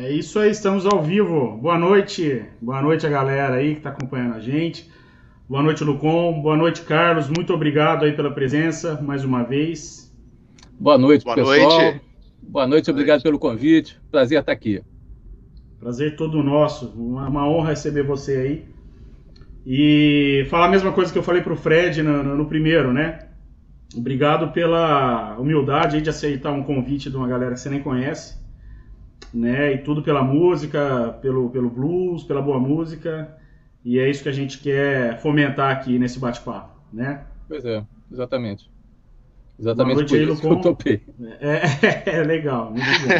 É isso aí, estamos ao vivo. Boa noite, boa noite a galera aí que está acompanhando a gente. Boa noite, Lucon. Boa noite, Carlos. Muito obrigado aí pela presença mais uma vez. Boa noite, boa pessoal. Noite. Boa noite, obrigado pelo convite. Prazer estar aqui. Prazer todo nosso. Uma, uma honra receber você aí. E falar a mesma coisa que eu falei para o Fred no, no, no, primeiro, né? Obrigado pela humildade de aceitar um convite de uma galera que você nem conhece, né? E tudo pela música, pelo, pelo blues, pela boa música. E é isso que a gente quer fomentar aqui nesse bate-papo, né? Pois é, exatamente. Exatamente por isso que eu topei. É, é, legal, muito bom.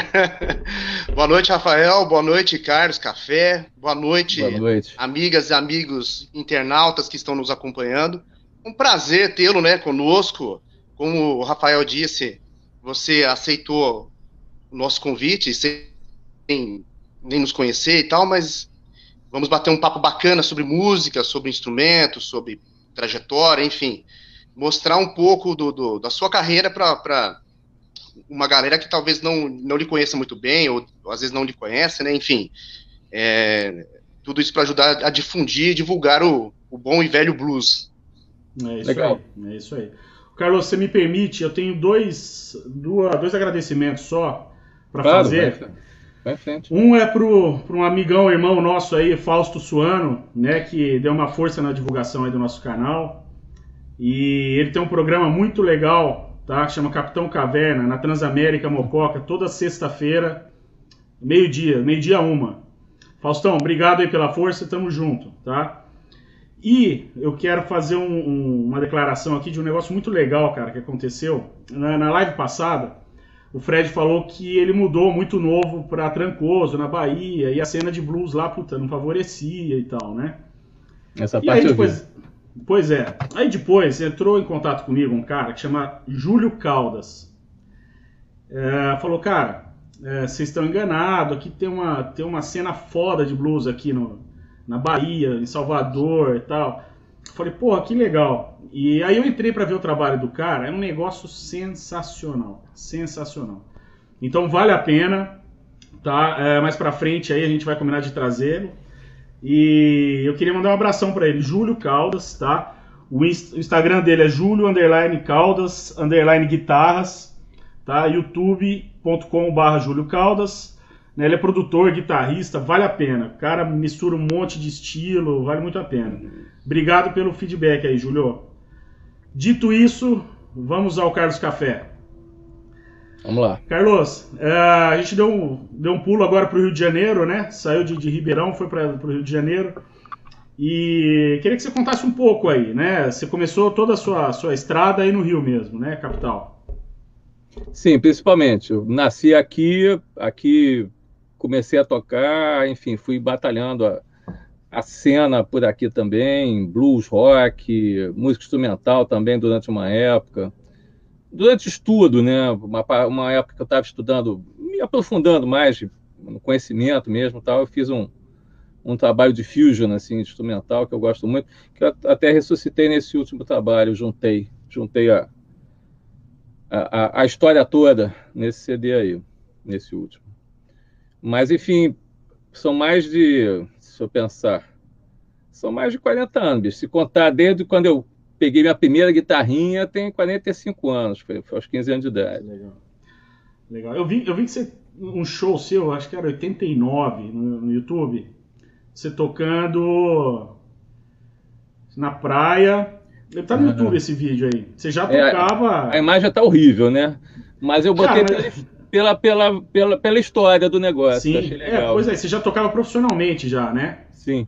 boa noite, Rafael. Boa noite, Carlos Café. Boa noite, boa noite, amigas e amigos internautas que estão nos acompanhando. Um prazer tê-lo né, conosco. Como o Rafael disse, você aceitou o nosso convite sem nem nos conhecer e tal, mas vamos bater um papo bacana sobre música, sobre instrumentos, sobre trajetória, enfim mostrar um pouco do, do da sua carreira para uma galera que talvez não, não lhe conheça muito bem, ou, ou às vezes não lhe conhece, né? Enfim, é, tudo isso para ajudar a difundir e divulgar o, o bom e velho blues. É isso Legal. aí. É isso aí. Carlos, você me permite, eu tenho dois, dois agradecimentos só para claro, fazer. Um é para um amigão, irmão nosso aí, Fausto Suano, né, que deu uma força na divulgação aí do nosso canal. E ele tem um programa muito legal, tá? Que chama Capitão Caverna, na Transamérica Mococa, toda sexta-feira, meio-dia, meio-dia uma. Faustão, obrigado aí pela força, tamo junto, tá? E eu quero fazer um, um, uma declaração aqui de um negócio muito legal, cara, que aconteceu. Na, na live passada, o Fred falou que ele mudou muito novo pra Trancoso, na Bahia, e a cena de blues lá, puta, não favorecia e tal, né? Essa e parte aí, depois. Pois é. Aí depois entrou em contato comigo um cara que chama Júlio Caldas. É, falou, cara, é, vocês estão enganados, aqui tem uma, tem uma cena foda de blues aqui no, na Bahia, em Salvador e tal. Falei, porra, que legal. E aí eu entrei para ver o trabalho do cara, é um negócio sensacional, sensacional. Então vale a pena, tá? É, mais para frente aí a gente vai combinar de trazê-lo. E eu queria mandar um abração para ele, Júlio Caldas, tá? O Instagram dele é Júlio underline Caldas underline guitarras, tá? youtube.com/barra Júlio Caldas. Né? Ele é produtor, guitarrista, vale a pena. O cara mistura um monte de estilo, vale muito a pena. Obrigado pelo feedback aí, Júlio. Dito isso, vamos ao Carlos Café. Vamos lá. Carlos, é, a gente deu um, deu um pulo agora para o Rio de Janeiro, né? Saiu de, de Ribeirão, foi para o Rio de Janeiro. E queria que você contasse um pouco aí, né? Você começou toda a sua, sua estrada aí no Rio mesmo, né? Capital. Sim, principalmente. Eu nasci aqui, aqui comecei a tocar, enfim, fui batalhando a, a cena por aqui também, blues, rock, música instrumental também durante uma época durante estudo, né, uma, uma época que eu estava estudando, me aprofundando mais no conhecimento mesmo, tal, eu fiz um, um trabalho de fusion, assim, instrumental, que eu gosto muito, que eu até ressuscitei nesse último trabalho, juntei, juntei a, a, a história toda nesse CD aí, nesse último. Mas, enfim, são mais de, se eu pensar, são mais de 40 anos, se contar desde quando eu peguei minha primeira guitarrinha tem 45 anos, foi, foi aos 15 anos de idade. Legal. Legal. Eu vi, eu vi que você, um show seu, acho que era 89 no, no YouTube, você tocando na praia. Tá no uhum. YouTube esse vídeo aí. Você já tocava. É, a imagem tá horrível, né? Mas eu botei Cara, pela, pela, pela, pela história do negócio. Sim, é, pois é, você já tocava profissionalmente já, né? Sim.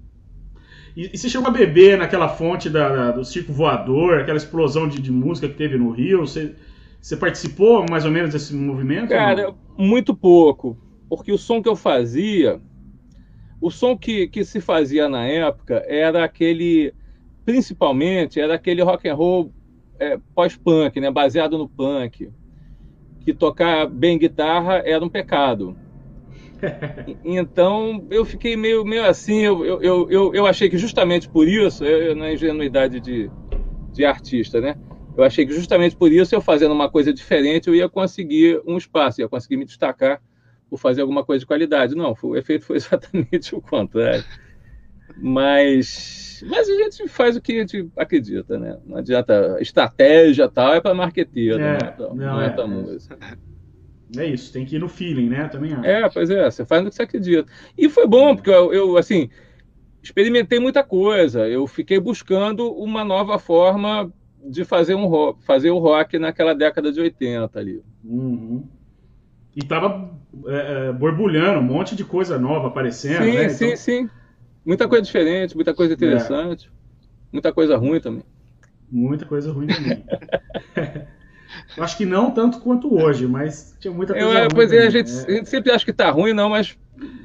E, e você chegou a beber naquela fonte da, da, do circo voador, aquela explosão de, de, música que teve no Rio? Você, você participou mais ou menos desse movimento? Cara, muito pouco. Porque o som que eu fazia, o som que, que se fazia na época era aquele, principalmente, era aquele rock and roll é, pós-punk, né, baseado no punk. Que tocar bem guitarra era um pecado. Então eu fiquei meio, meio assim, eu, eu, eu, eu achei que justamente por isso, eu, na ingenuidade de, de artista, né? Eu achei que justamente por isso, eu fazendo uma coisa diferente, eu ia conseguir um espaço, ia conseguir me destacar por fazer alguma coisa de qualidade. Não, o efeito foi exatamente o contrário. Mas, mas a gente faz o que a gente acredita, né? Não adianta. Estratégia tal é para marqueteiro, é, não é, não, não é, é música. É isso, tem que ir no feeling, né? Também acho. É, pois é, você faz no que você acredita. E foi bom, porque eu, eu assim, experimentei muita coisa. Eu fiquei buscando uma nova forma de fazer um rock, fazer o rock naquela década de 80 ali. Uhum. E tava é, é, borbulhando, um monte de coisa nova aparecendo. Sim, né? sim, então... sim. Muita coisa diferente, muita coisa interessante, é. muita coisa ruim também. Muita coisa ruim também. Eu acho que não tanto quanto hoje, mas tinha muita coisa eu, ruim. Pois é, a gente, é. a gente, sempre acha que tá ruim, não, mas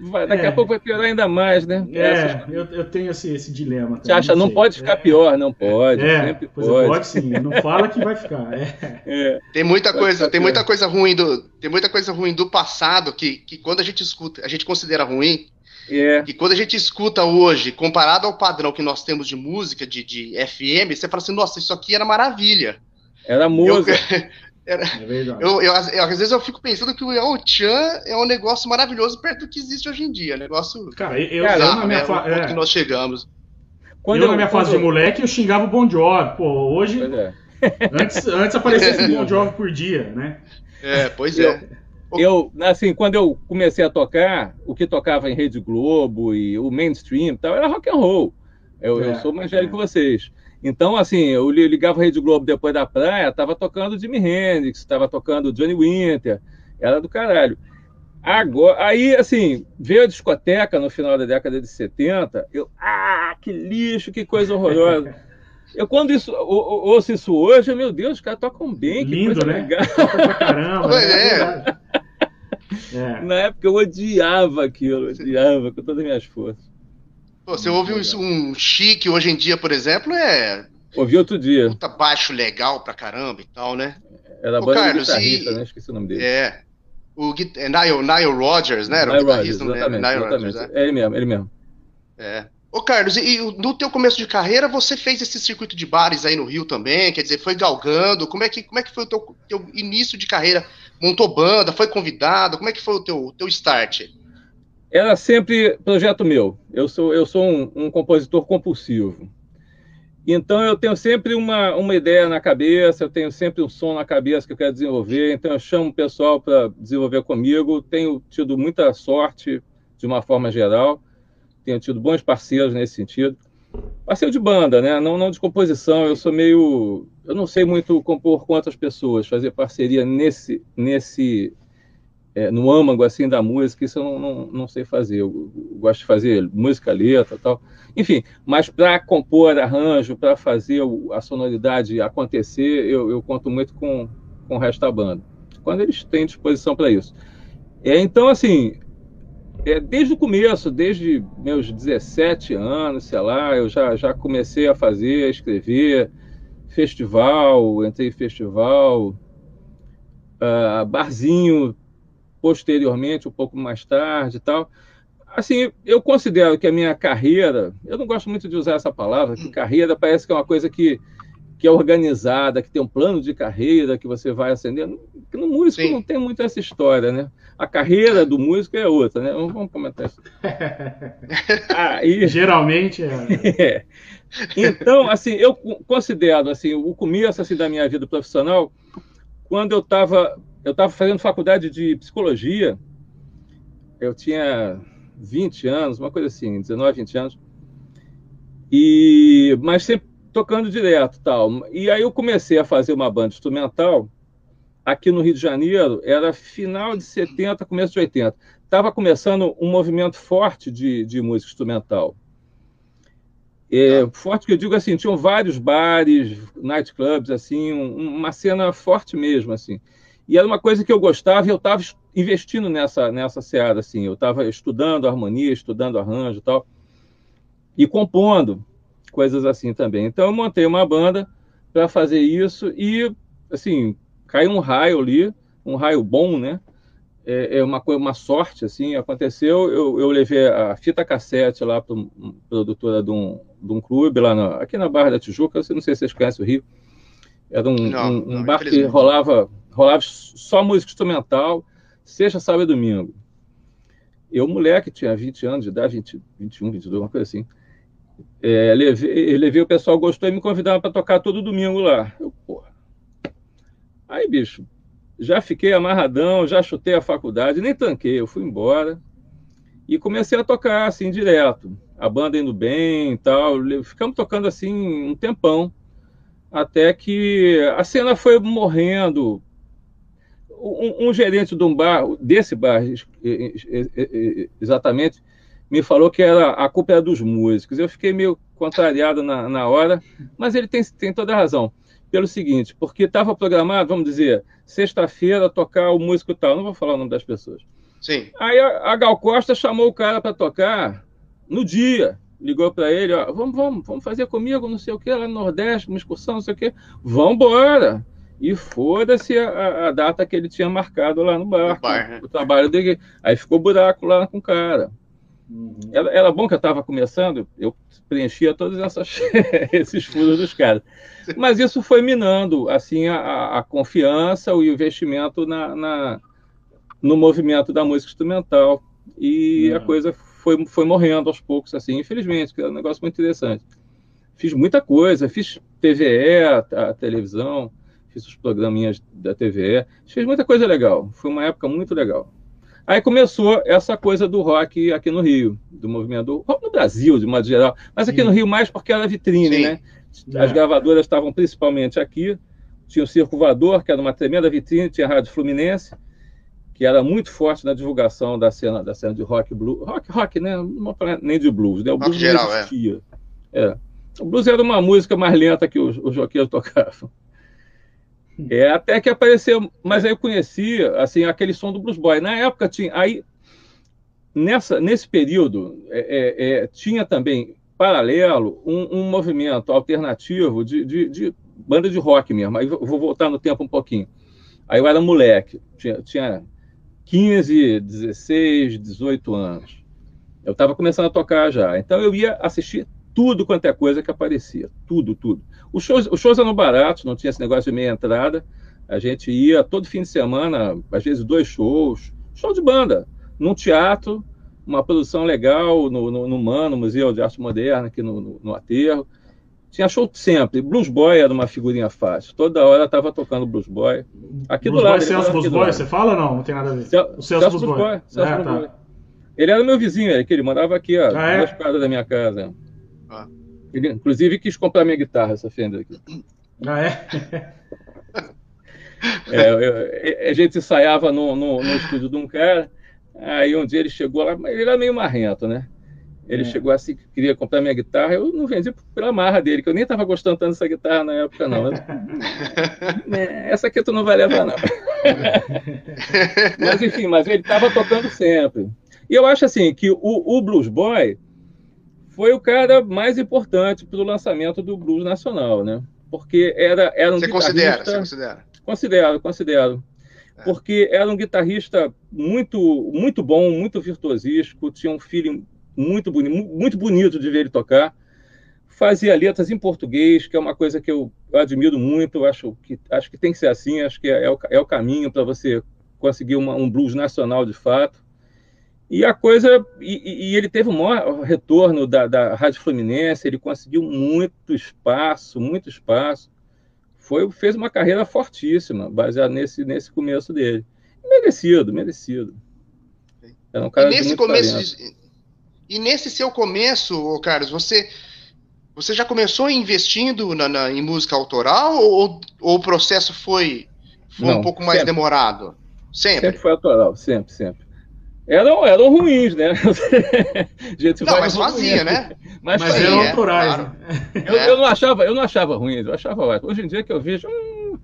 vai, daqui é. a pouco vai piorar ainda mais, né? É, Essas... eu, eu, tenho esse, esse dilema. Você acha, não, não pode ficar é. pior, não pode. É, sempre pode. pode sim, não fala que vai ficar. É. É. Tem muita coisa, tem muita coisa ruim do, tem muita coisa ruim do passado que, que quando a gente escuta, a gente considera ruim. É. E quando a gente escuta hoje, comparado ao padrão que nós temos de música, de, de FM, você fala assim, nossa, isso aqui era maravilha. Era música. Eu, era, é eu, eu, eu, às vezes eu fico pensando que o El Chan é um negócio maravilhoso perto do que existe hoje em dia. Negócio. Cara, eu, Cara, eu na minha né, fa... é. que nós chegamos. Quando eu, na minha fase de moleque, eu xingava o Bon Jovi. Pô, hoje. É. Antes, antes aparecia esse Bon Jovi por dia, né? É, pois é. Eu, assim, quando eu comecei a tocar, o que tocava em Rede Globo e o mainstream e tal, era rock and roll. Eu, é, eu sou mais velho é. que vocês. Então, assim, eu ligava a Rede Globo depois da praia, tava tocando Jimi Hendrix, tava tocando Johnny Winter, era do caralho. Agora, aí, assim, veio a discoteca no final da década de 70, eu, ah, que lixo, que coisa horrorosa. Eu, quando isso, eu, ouço isso hoje, meu Deus, os caras tocam bem, Lindo, que coisa né? legal. Toca pra caramba. Né? é. É. Na época eu odiava aquilo, odiava com todas as minhas forças. Pô, você ouve um, um chique hoje em dia, por exemplo, é. Ouvi outro dia. Puta baixo legal pra caramba e tal, né? Era Ô, Carlos, e... né? Esqueci o nome dele. É. O é Nile, Nile Rodgers, né? Era Nile o guitarrista, Rodgers, exatamente, Nile exatamente. Rodgers, né? É ele mesmo, ele mesmo. É. Ô, Carlos, e no teu começo de carreira, você fez esse circuito de bares aí no Rio também, quer dizer, foi galgando, como é que, como é que foi o teu, teu início de carreira? Montou banda, foi convidado, como é que foi o teu, teu start? era sempre projeto meu. Eu sou, eu sou um, um, compositor compulsivo. Então eu tenho sempre uma, uma ideia na cabeça, eu tenho sempre um som na cabeça que eu quero desenvolver, então eu chamo o pessoal para desenvolver comigo. Tenho tido muita sorte, de uma forma geral, tenho tido bons parceiros nesse sentido. Parceiro de banda, né? Não, não de composição, eu sou meio. Eu não sei muito compor com outras pessoas, fazer parceria nesse, nesse é, no âmago assim da música, isso eu não, não, não sei fazer. Eu, eu, gosto de fazer música, letra tal. Enfim, mas para compor arranjo, para fazer a sonoridade acontecer, eu, eu conto muito com, com o resto da banda. Quando eles têm disposição para isso. É, então, assim, desde o começo, desde meus 17 anos, sei lá, eu já, já comecei a fazer, a escrever, festival, entrei em festival, uh, barzinho, posteriormente, um pouco mais tarde e tal. Assim, eu considero que a minha carreira, eu não gosto muito de usar essa palavra, que carreira parece que é uma coisa que, que é organizada, que tem um plano de carreira que você vai acendendo. No músico Sim. não tem muito essa história, né? A carreira do músico é outra, né? Vamos comentar isso. Aí, Geralmente é. é. Então, assim, eu considero assim, o começo assim, da minha vida profissional, quando eu estava eu estava fazendo faculdade de psicologia, eu tinha 20 anos, uma coisa assim, 19, 20 anos, e mas sempre tocando direto tal. E aí eu comecei a fazer uma banda instrumental aqui no Rio de Janeiro, era final de 70, começo de 80. Estava começando um movimento forte de, de música instrumental. É, forte que eu digo assim, tinham vários bares, nightclubs, assim, um, uma cena forte mesmo, assim. E era uma coisa que eu gostava e eu estava investindo nessa, nessa seara, assim. Eu estava estudando harmonia, estudando arranjo e tal, e compondo coisas assim também. Então eu montei uma banda para fazer isso e, assim, caiu um raio ali, um raio bom, né? É, é uma, uma sorte, assim, aconteceu. Eu, eu levei a fita cassete lá para produtora de um, de um clube lá na, aqui na Barra da Tijuca, eu não sei se vocês conhecem o Rio. Era um, não, um, um bar que rolava rolava só música instrumental, sexta, sábado e domingo. Eu, moleque, tinha 20 anos de idade, 20, 21, 22, uma coisa assim. É, levei, levei, o pessoal gostou e me convidaram para tocar todo domingo lá. Eu, porra. Aí, bicho, já fiquei amarradão, já chutei a faculdade, nem tanquei, eu fui embora e comecei a tocar assim direto. A banda indo bem e tal. Ficamos tocando assim um tempão, até que a cena foi morrendo. Um, um gerente de um bar, desse bar exatamente, me falou que era a culpa era dos músicos. Eu fiquei meio contrariado na, na hora, mas ele tem, tem toda a razão. Pelo seguinte, porque estava programado, vamos dizer, sexta-feira tocar o músico tal. Não vou falar o nome das pessoas. Sim. Aí a, a Gal Costa chamou o cara para tocar no dia. Ligou para ele, ó, vamos, vamos, vamos fazer comigo, não sei o que, lá no Nordeste, uma excursão, não sei o que. Vamos embora. E foda-se a, a, data que ele tinha marcado lá no barco. bar, né? O trabalho dele. Aí ficou buraco lá com o cara. Uhum. Era, era, bom que eu estava começando, eu preenchia todos essas, esses furos dos caras. Mas isso foi minando assim a, a confiança, o investimento na, na, no movimento da música instrumental. E uhum. a coisa foi, foi morrendo aos poucos, assim, infelizmente, que é um negócio muito interessante. Fiz muita coisa, fiz TVE, a, a televisão, fiz os programinhas da TVE, fiz muita coisa legal. Foi uma época muito legal. Aí começou essa coisa do rock aqui no Rio, do movimento do rock no Brasil, de modo geral, mas aqui Sim. no Rio mais porque era vitrine, Sim. né? As é. gravadoras estavam principalmente aqui. Tinha o Circo Voador, que era uma tremenda vitrine, tinha a Rádio Fluminense, que era muito forte na divulgação da cena, da cena de rock blues. Rock, rock, né? Não nem de blues, né? O blues geral, é. existia. É. é. O blues era uma música mais lenta que os, os roqueiros tocavam. É, até que apareceu, mas aí eu conhecia assim aquele som do Blues Boy. Na época tinha, aí nessa nesse período é, é, é, tinha também paralelo um, um movimento alternativo de, de, de, banda de rock mesmo. Aí vou voltar no tempo um pouquinho. Aí eu era moleque, tinha, tinha 15, 16, 18 anos. Eu estava começando a tocar já. Então eu ia assistir tudo quanto é coisa que aparecia. Tudo, tudo. Os shows, os shows eram baratos, não tinha esse negócio de meia entrada. A gente ia todo fim de semana, às vezes dois shows, show de banda, num teatro, uma produção legal no, no, no MAN, Museu de Arte Moderna, aqui no, no, no Aterro. Tinha show sempre. Blues Boy era uma figurinha fácil. Toda hora estava tocando Blues Boy. Aqui Blues do lado. Boy, Celso Blues Boy, você fala ou não? Não tem nada a ver. Cel o Celso, Celso Blues Boy. Boy. Celso é, Blues tá. Boy. Ele era meu vizinho, ele, que ele mandava aqui, ó, ah, é? duas quadras da minha casa. Ah. Ele, inclusive, quis comprar minha guitarra, essa Fender aqui. Ah, é? é eu, a gente ensaiava no, no, no, estúdio de um cara, aí um dia ele chegou lá, ele era meio marrento, né? Ele é. chegou assim, queria comprar minha guitarra, eu não vendi pela marra dele, que eu nem estava gostando tanto dessa guitarra na época, não. é, essa aqui tu não vai levar, não. mas enfim, mas ele estava tocando sempre. E eu acho assim que o, o Blues Boy foi o cara mais importante para o lançamento do blues nacional, né? Porque era, era um você guitarrista... Considera, você considera? Considero, considero. É. Porque era um guitarrista muito, muito bom, muito virtuosístico, tinha um feeling muito bonito, muito bonito de ver ele tocar. Fazia letras em português, que é uma coisa que eu, eu admiro muito, acho que, acho que tem que ser assim, acho que é, é o, é o caminho para você conseguir uma, um blues nacional de fato. E a coisa, e, e, ele teve um maior retorno da, da Rádio Fluminense, ele conseguiu muito espaço, muito espaço. Foi, fez uma carreira fortíssima, baseada nesse, nesse começo dele. Merecido, merecido. Era um cara e nesse começo, de, e nesse seu começo, Carlos, você você já começou investindo na, na em música autoral ou, ou o processo foi, foi Não, um pouco mais sempre. demorado? Sempre. Sempre foi autoral, sempre, sempre eram, eram ruins, né? gente não, mas fazia, né? Mas, mas fazia, eram autorais. Claro. Eu, eu, não achava, eu não achava ruim, eu achava ótimo. Hoje em dia que eu vejo. Hum,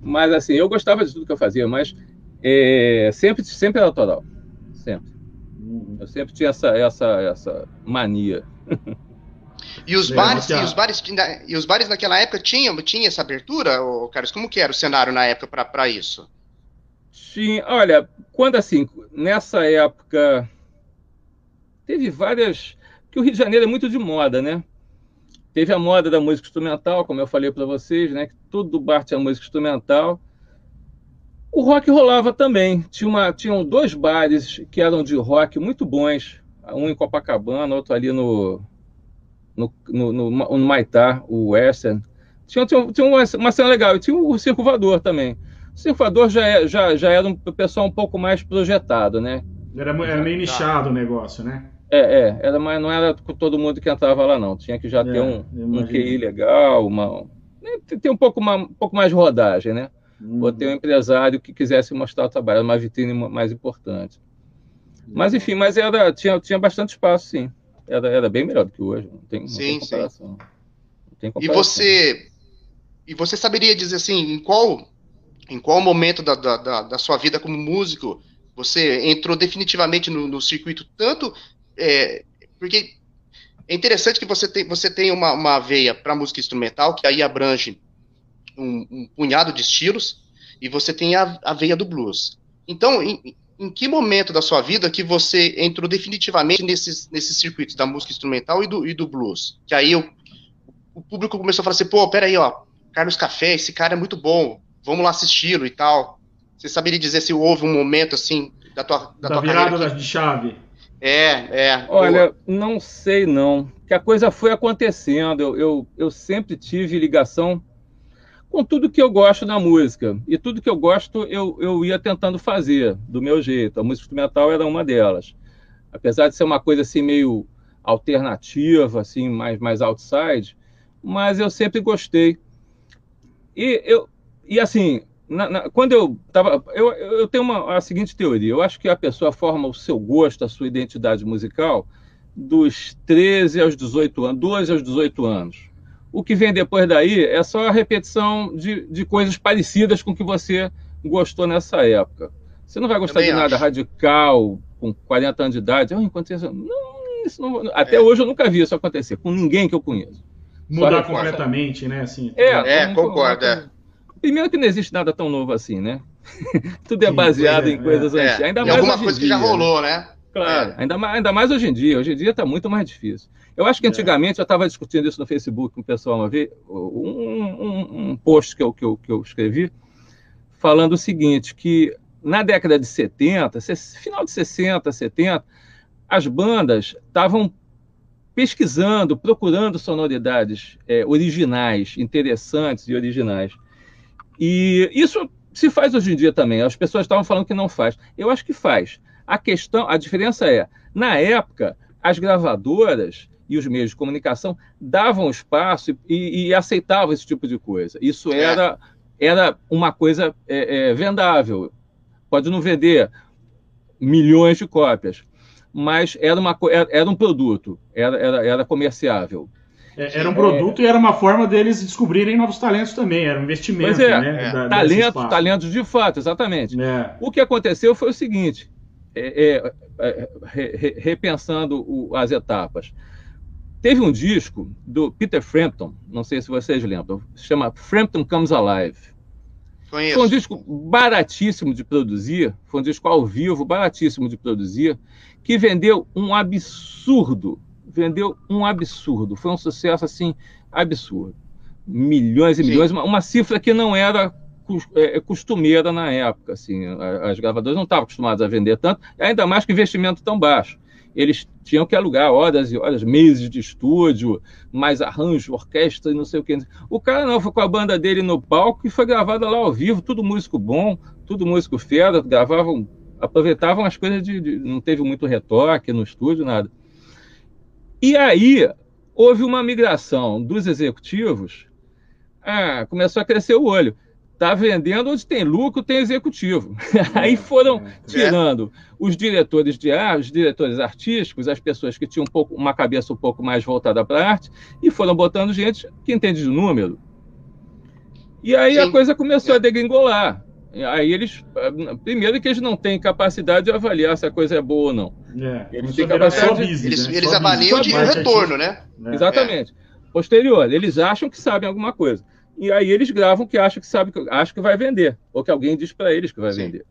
mas assim, eu gostava de tudo que eu fazia, mas é, sempre, sempre era autoral. Sempre. Eu sempre tinha essa, essa, essa mania. E os, bares, e, os bares, e os bares naquela época tinham, tinha essa abertura, Carlos? Como que era o cenário na época para isso? Olha, quando assim, nessa época, teve várias. que o Rio de Janeiro é muito de moda, né? Teve a moda da música instrumental, como eu falei para vocês, né? Que tudo do bar tinha música instrumental. O rock rolava também. Tinha uma, tinham dois bares que eram de rock muito bons. Um em Copacabana, outro ali no, no, no, no, no Maitá, o Western. Tinha, tinha, tinha uma, uma, cena legal. E tinha o Circo Voador também. Voador já, é, já, já era um pessoal um pouco mais projetado, né? Era, era meio nichado o negócio, né? É, é, era, mas não era todo mundo que entrava lá, não. Tinha que já é, ter um, um QI legal, uma, né, ter um pouco, uma, um pouco mais de rodagem, né? Uhum. Ou ter um empresário que quisesse mostrar o trabalho, uma vitrine mais importante. Uhum. Mas, enfim, mas era, tinha, tinha bastante espaço, sim. Era, era bem melhor do que hoje. Não tem, não sim, tem comparação. Sim. Não tem comparação. E você, e você saberia dizer assim, em qual, em qual momento da, da, da sua vida como músico você entrou definitivamente no, no circuito, tanto é, porque é interessante que você tem, você tem uma, uma veia para música instrumental, que aí abrange um, um, punhado de estilos, e você tem a, a veia do blues. Então, em, em, que momento da sua vida que você entrou definitivamente nesses, nesses circuitos da música instrumental e do, e do blues? Que aí o, o público começou a falar assim, pô, peraí, ó, Carlos Café, esse cara é muito bom, vamos lá assisti-lo e tal. Você saberia dizer se houve um momento assim da tua da, da tua virada carreira? de chave. É, é. Olha, boa. não sei não. Que a coisa foi acontecendo. Eu, eu, eu sempre tive ligação com tudo que eu gosto na música. E tudo que eu gosto eu, eu ia tentando fazer do meu jeito. A música instrumental era uma delas. Apesar de ser uma coisa assim meio alternativa, assim, mais, mais outside, mas eu sempre gostei. E, eu, e assim, na, na, quando eu estava. Eu, eu tenho uma, a seguinte teoria: eu acho que a pessoa forma o seu gosto, a sua identidade musical, dos 13 aos 18 anos, 12 aos 18 anos. O que vem depois daí é só a repetição de, de coisas parecidas com o que você gostou nessa época. Você não vai gostar Também de nada acho. radical, com 40 anos de idade. Oh, enquanto isso, não, isso não, até é. hoje eu nunca vi isso acontecer, com ninguém que eu conheço. Mudar completamente, né? Assim, é, é concordo. É. Primeiro que não existe nada tão novo assim, né? Tudo é baseado Sim, em coisas é, antigas. Ainda mais alguma coisa que já rolou, né? Claro, é. ainda, mais, ainda mais hoje em dia. Hoje em dia está muito mais difícil. Eu acho que é. antigamente, eu estava discutindo isso no Facebook com o pessoal uma vez, um, um, um post que eu, que, eu, que eu escrevi, falando o seguinte, que na década de 70, final de 60, 70, as bandas estavam pesquisando, procurando sonoridades é, originais, interessantes e originais. E isso se faz hoje em dia também. As pessoas estavam falando que não faz. Eu acho que faz. A questão, a diferença é, na época, as gravadoras e os meios de comunicação davam espaço e, e aceitavam esse tipo de coisa. Isso é. era, era uma coisa é, é, vendável. Pode não vender milhões de cópias, mas era, uma, era, era um produto, era, era, era comerciável. É, era um produto é... e era uma forma deles descobrirem novos talentos também, era um investimento. Pois é, né, é. Da, talentos, talentos de fato, exatamente. É. O que aconteceu foi o seguinte, é, é, re, repensando o, as etapas. Teve um disco do Peter Frampton, não sei se vocês lembram, se chama Frampton Comes Alive. Conheço. Foi um disco baratíssimo de produzir, foi um disco ao vivo, baratíssimo de produzir, que vendeu um absurdo vendeu um absurdo. Foi um sucesso assim absurdo. Milhões e milhões, uma, uma, cifra que não era é, costumeira na época. Assim, as gravadoras não estavam acostumadas a vender tanto, ainda mais com investimento tão baixo. Eles tinham que alugar horas e horas, meses de estúdio, mais arranjo, orquestra e não sei o que. O cara não, foi com a banda dele no palco e foi gravado lá ao vivo, tudo músico bom, tudo músico fera, gravavam, aproveitavam as coisas de, de não teve muito retoque no estúdio, nada. E aí houve uma migração dos executivos, ah, começou a crescer o olho. Está vendendo onde tem lucro, tem executivo. aí foram é, é. tirando os diretores de arte, os diretores artísticos, as pessoas que tinham um pouco, uma cabeça um pouco mais voltada para a arte, e foram botando gente que entende de número. E aí Sim. a coisa começou a degringolar. Aí eles, primeiro que eles não têm capacidade de avaliar se a coisa é boa ou não. É, eles de, business, eles, né? eles avaliam de retorno, né? É. Exatamente. Posterior, eles acham que sabem alguma coisa. E aí eles gravam que acham que sabe, acham que vai vender, ou que alguém diz para eles que vai Sim. vender.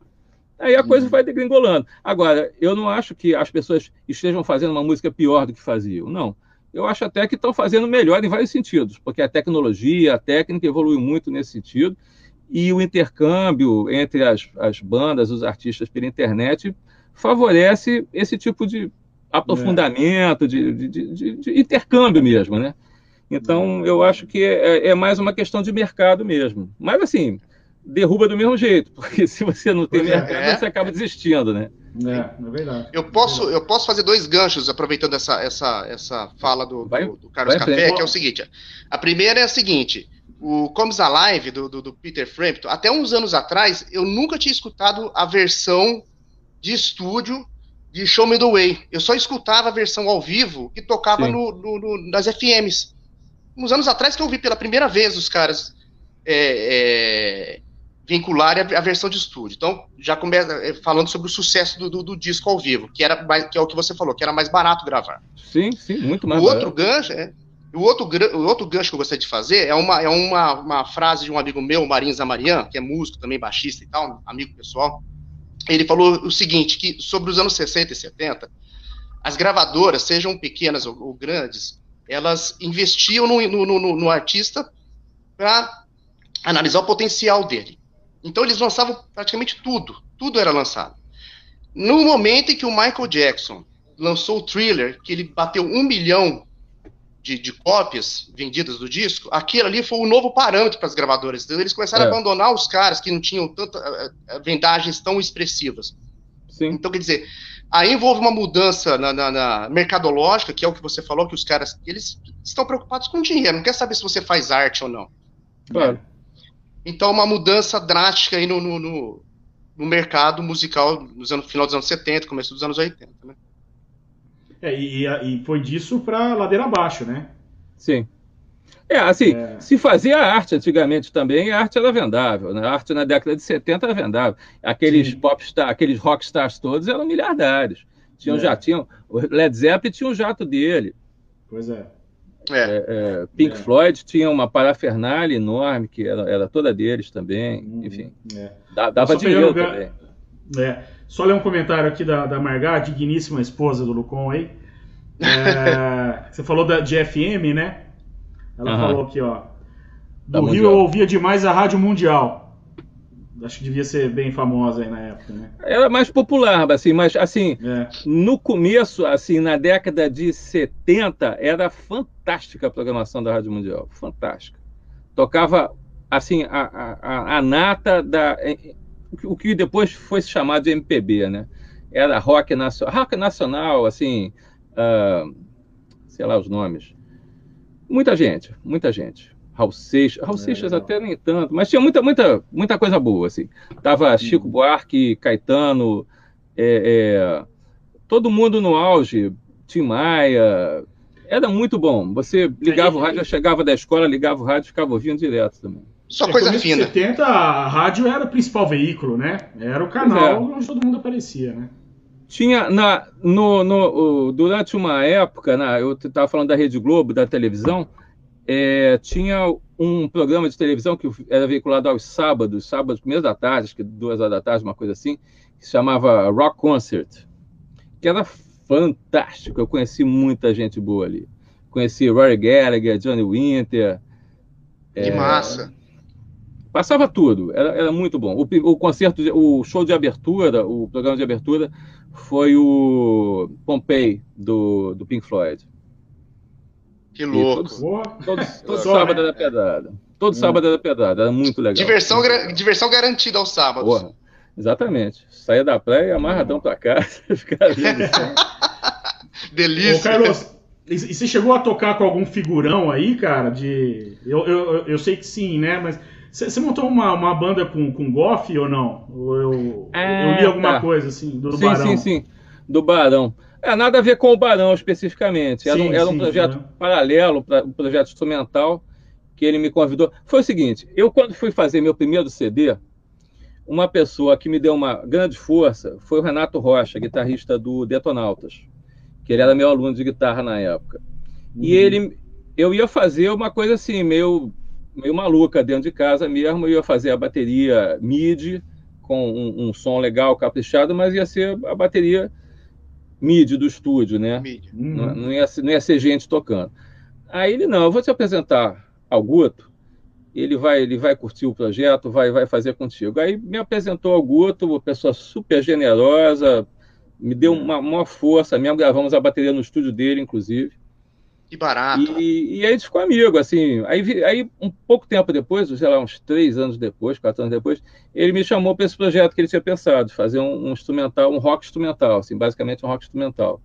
Aí a coisa uhum. vai degringolando. Agora, eu não acho que as pessoas estejam fazendo uma música pior do que faziam. Não. Eu acho até que estão fazendo melhor em vários sentidos, porque a tecnologia, a técnica evoluiu muito nesse sentido e o intercâmbio entre as, as bandas, os artistas pela internet, favorece esse tipo de aprofundamento, é. de, de, de, de, intercâmbio mesmo, né? Então, eu acho que é, é, mais uma questão de mercado mesmo. Mas, assim, derruba do mesmo jeito, porque se você não tem pois é. mercado, é. você acaba desistindo, né? É, é verdade. Eu posso, eu posso fazer dois ganchos aproveitando essa, essa, essa fala do, vai, do, do Carlos Café, que é o seguinte. A primeira é a seguinte: o Comes Alive do, do, do, Peter Frampton, até uns anos atrás, eu nunca tinha escutado a versão de estúdio de Show Me the Way. Eu só escutava a versão ao vivo que tocava no, no, no, nas FMs. Uns anos atrás que eu ouvi pela primeira vez os caras é, é, vincularem a, a, versão de estúdio. Então, já começa é, falando sobre o sucesso do, do, do, disco ao vivo, que era mais, que é o que você falou, que era mais barato gravar. Sim, sim, muito mais o barato. Outro gancho, é, o outro, o outro gancho que eu gostaria de fazer é uma, é uma, uma frase de um amigo meu, Marinho Zamarian, que é músico também, baixista e tal, amigo pessoal. Ele falou o seguinte, que sobre os anos 60 e 70, as gravadoras, sejam pequenas ou, ou grandes, elas investiam no, no, no, no artista para analisar o potencial dele. Então eles lançavam praticamente tudo, tudo era lançado. No momento em que o Michael Jackson lançou o Thriller, que ele bateu um milhão de, de, cópias vendidas do disco, aquilo ali foi o novo parâmetro para as gravadoras. Então, eles começaram é. a abandonar os caras que não tinham tanta uh, vendagens tão expressivas. Sim. Então, quer dizer, aí envolve uma mudança na, na, na, mercadológica, que é o que você falou, que os caras eles estão preocupados com dinheiro, não quer saber se você faz arte ou não. Claro. Então, uma mudança drástica aí no, no, no, no mercado musical no final dos anos 70, começo dos anos 80, né? É, e, e foi disso para ladeira abaixo, né? Sim. É, assim, é. se fazia arte antigamente também, a arte era vendável. Né? A arte na década de 70 era vendável. Aqueles popstars, aqueles rockstars todos eram miliardários. Tinham, é. já tinham. O Led Zeppelin tinha um jato dele. Pois é. É. é, é Pink Floyd tinha uma parafernália enorme, que era, era toda deles também. Uhum. Enfim, dava dinheiro também. É. Só ler um comentário aqui da, da Margá, digníssima esposa do Lucon aí. É, você falou da, de FM, né? Ela uhum. falou aqui, ó. Do da Rio mundial. eu ouvia demais a Rádio Mundial. Acho que devia ser bem famosa aí na época, né? Era mais popular, assim, mas assim, é. no começo, assim, na década de 70, era fantástica a programação da Rádio Mundial. Fantástica. Tocava, assim, a, a, a nata da o que depois foi chamado de MPB, né? Era rock nacional, rock nacional, assim, uh, sei lá os nomes. Muita gente, muita gente. Raul Seixas, Raul é, Seixas até nem tanto, mas tinha muita, muita, muita coisa boa, assim. Tava Chico Buarque, Caetano, é, é, todo mundo no auge, Tim Maia, era muito bom. Você ligava o rádio, eu chegava da escola, ligava o rádio, ficava ouvindo direto também. Só é, coisa fina. Nos 70, a rádio era o principal veículo, né? Era o canal é. onde todo mundo aparecia, né? Tinha na, no, no, durante uma época, na, eu estava falando da Rede Globo, da televisão, é, tinha um programa de televisão que era veiculado aos sábados, sábados, primeiros da tarde, acho que duas horas da tarde, uma coisa assim, que se chamava Rock Concert, que era fantástico. Eu conheci muita gente boa ali. Conheci Rory Gallagher, Johnny Winter. Que é, massa! Passava tudo, era, era muito bom. O, o concerto, o show de abertura, o programa de abertura foi o Pompei do, do Pink Floyd. Que louco. Todo, todo, todo sábado era pedrada. Todo hum. sábado era pedrada, era muito legal. Diversão, diversão garantida aos sábados. Porra, exatamente. Saía da praia amarradão pra casa. Delícia. Ô, Carlos, e você chegou a tocar com algum figurão aí, cara? De... Eu, eu, eu sei que sim, né? Mas você montou uma, uma banda com, com Goff ou não? Eu, é, eu li alguma tá. coisa assim, do, sim, Barão. Sim, sim, do Barão. É, nada a ver com o Barão especificamente. Era, sim, um, era sim, um projeto né? paralelo, um projeto instrumental, que ele me convidou. Foi o seguinte: eu, quando fui fazer meu primeiro CD, uma pessoa que me deu uma grande força foi o Renato Rocha, guitarrista do Detonautas, que ele era meu aluno de guitarra na época. Uhum. E ele, eu ia fazer uma coisa assim, meio meio maluca dentro de casa mesmo. Eu ia fazer a bateria MIDI com um, um, som legal, caprichado, mas ia ser a bateria MIDI do estúdio, né? MIDI. Não, uhum. não, ia, não ia ser gente tocando. Aí ele, não, eu vou te apresentar ao Guto ele vai, ele vai curtir o projeto, vai, vai fazer contigo. Aí me apresentou ao Guto, uma pessoa super generosa, me deu uma, uma força, mesmo gravamos a bateria no estúdio dele, inclusive. Que barato. E, e aí a gente ficou amigo, assim. Aí, aí, um pouco tempo depois, sei lá, uns três anos depois, quatro anos depois, ele me chamou para esse projeto que ele tinha pensado, fazer um, um, instrumental, um rock instrumental, assim, basicamente um rock instrumental.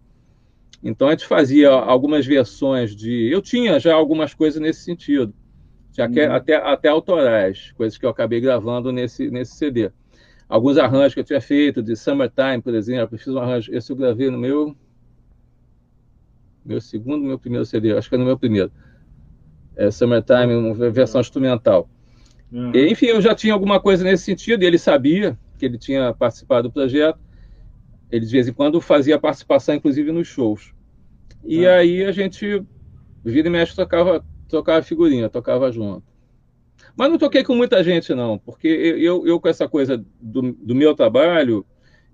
Então a gente fazia algumas versões de. Eu tinha já algumas coisas nesse sentido. Já que, uhum. até, até autorais, coisas que eu acabei gravando nesse, nesse CD. Alguns arranjos que eu tinha feito, de Summertime, por exemplo, eu fiz um arranjo, esse eu gravei no meu meu segundo, meu primeiro CD, acho que é no meu primeiro. É Summertime, uma versão instrumental. Uhum. E, enfim, eu já tinha alguma coisa nesse sentido, e ele sabia que ele tinha participado do projeto. Ele de vez em quando fazia participação, inclusive, nos shows. E uhum. aí a gente, vira e mexe, tocava, tocava figurinha, tocava junto. Mas não toquei com muita gente, não, porque eu, eu com essa coisa do, do meu trabalho,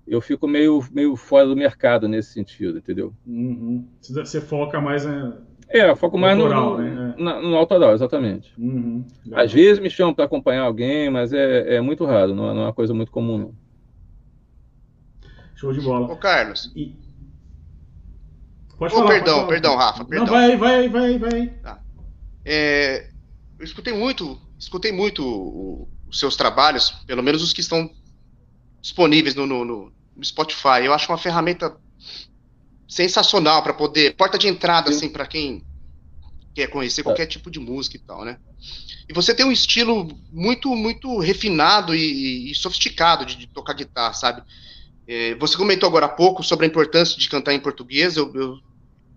eu fico meio, meio fora do mercado nesse sentido, entendeu? Uhum. Você foca mais em... É, foco mais autoral, no, né? no, no autoral, exatamente. Uhum. Às vezes me chamam para acompanhar alguém, mas é, é muito raro, não é, não é uma coisa muito comum. Não. Show de bola. Ô, Carlos. E... Pode falar. perdão, pode perdão, Rafa. Perdão. Não, vai, vai, vai, vai. Tá. É, eu escutei muito, escutei muito os seus trabalhos, pelo menos os que estão disponíveis no, no, no Spotify. Eu acho uma ferramenta sensacional para poder porta de entrada Sim. assim para quem quer conhecer é. qualquer tipo de música e tal, né? E você tem um estilo muito muito refinado e, e sofisticado de, de, tocar guitarra, sabe? É, você comentou agora há pouco sobre a importância de cantar em português. Eu, eu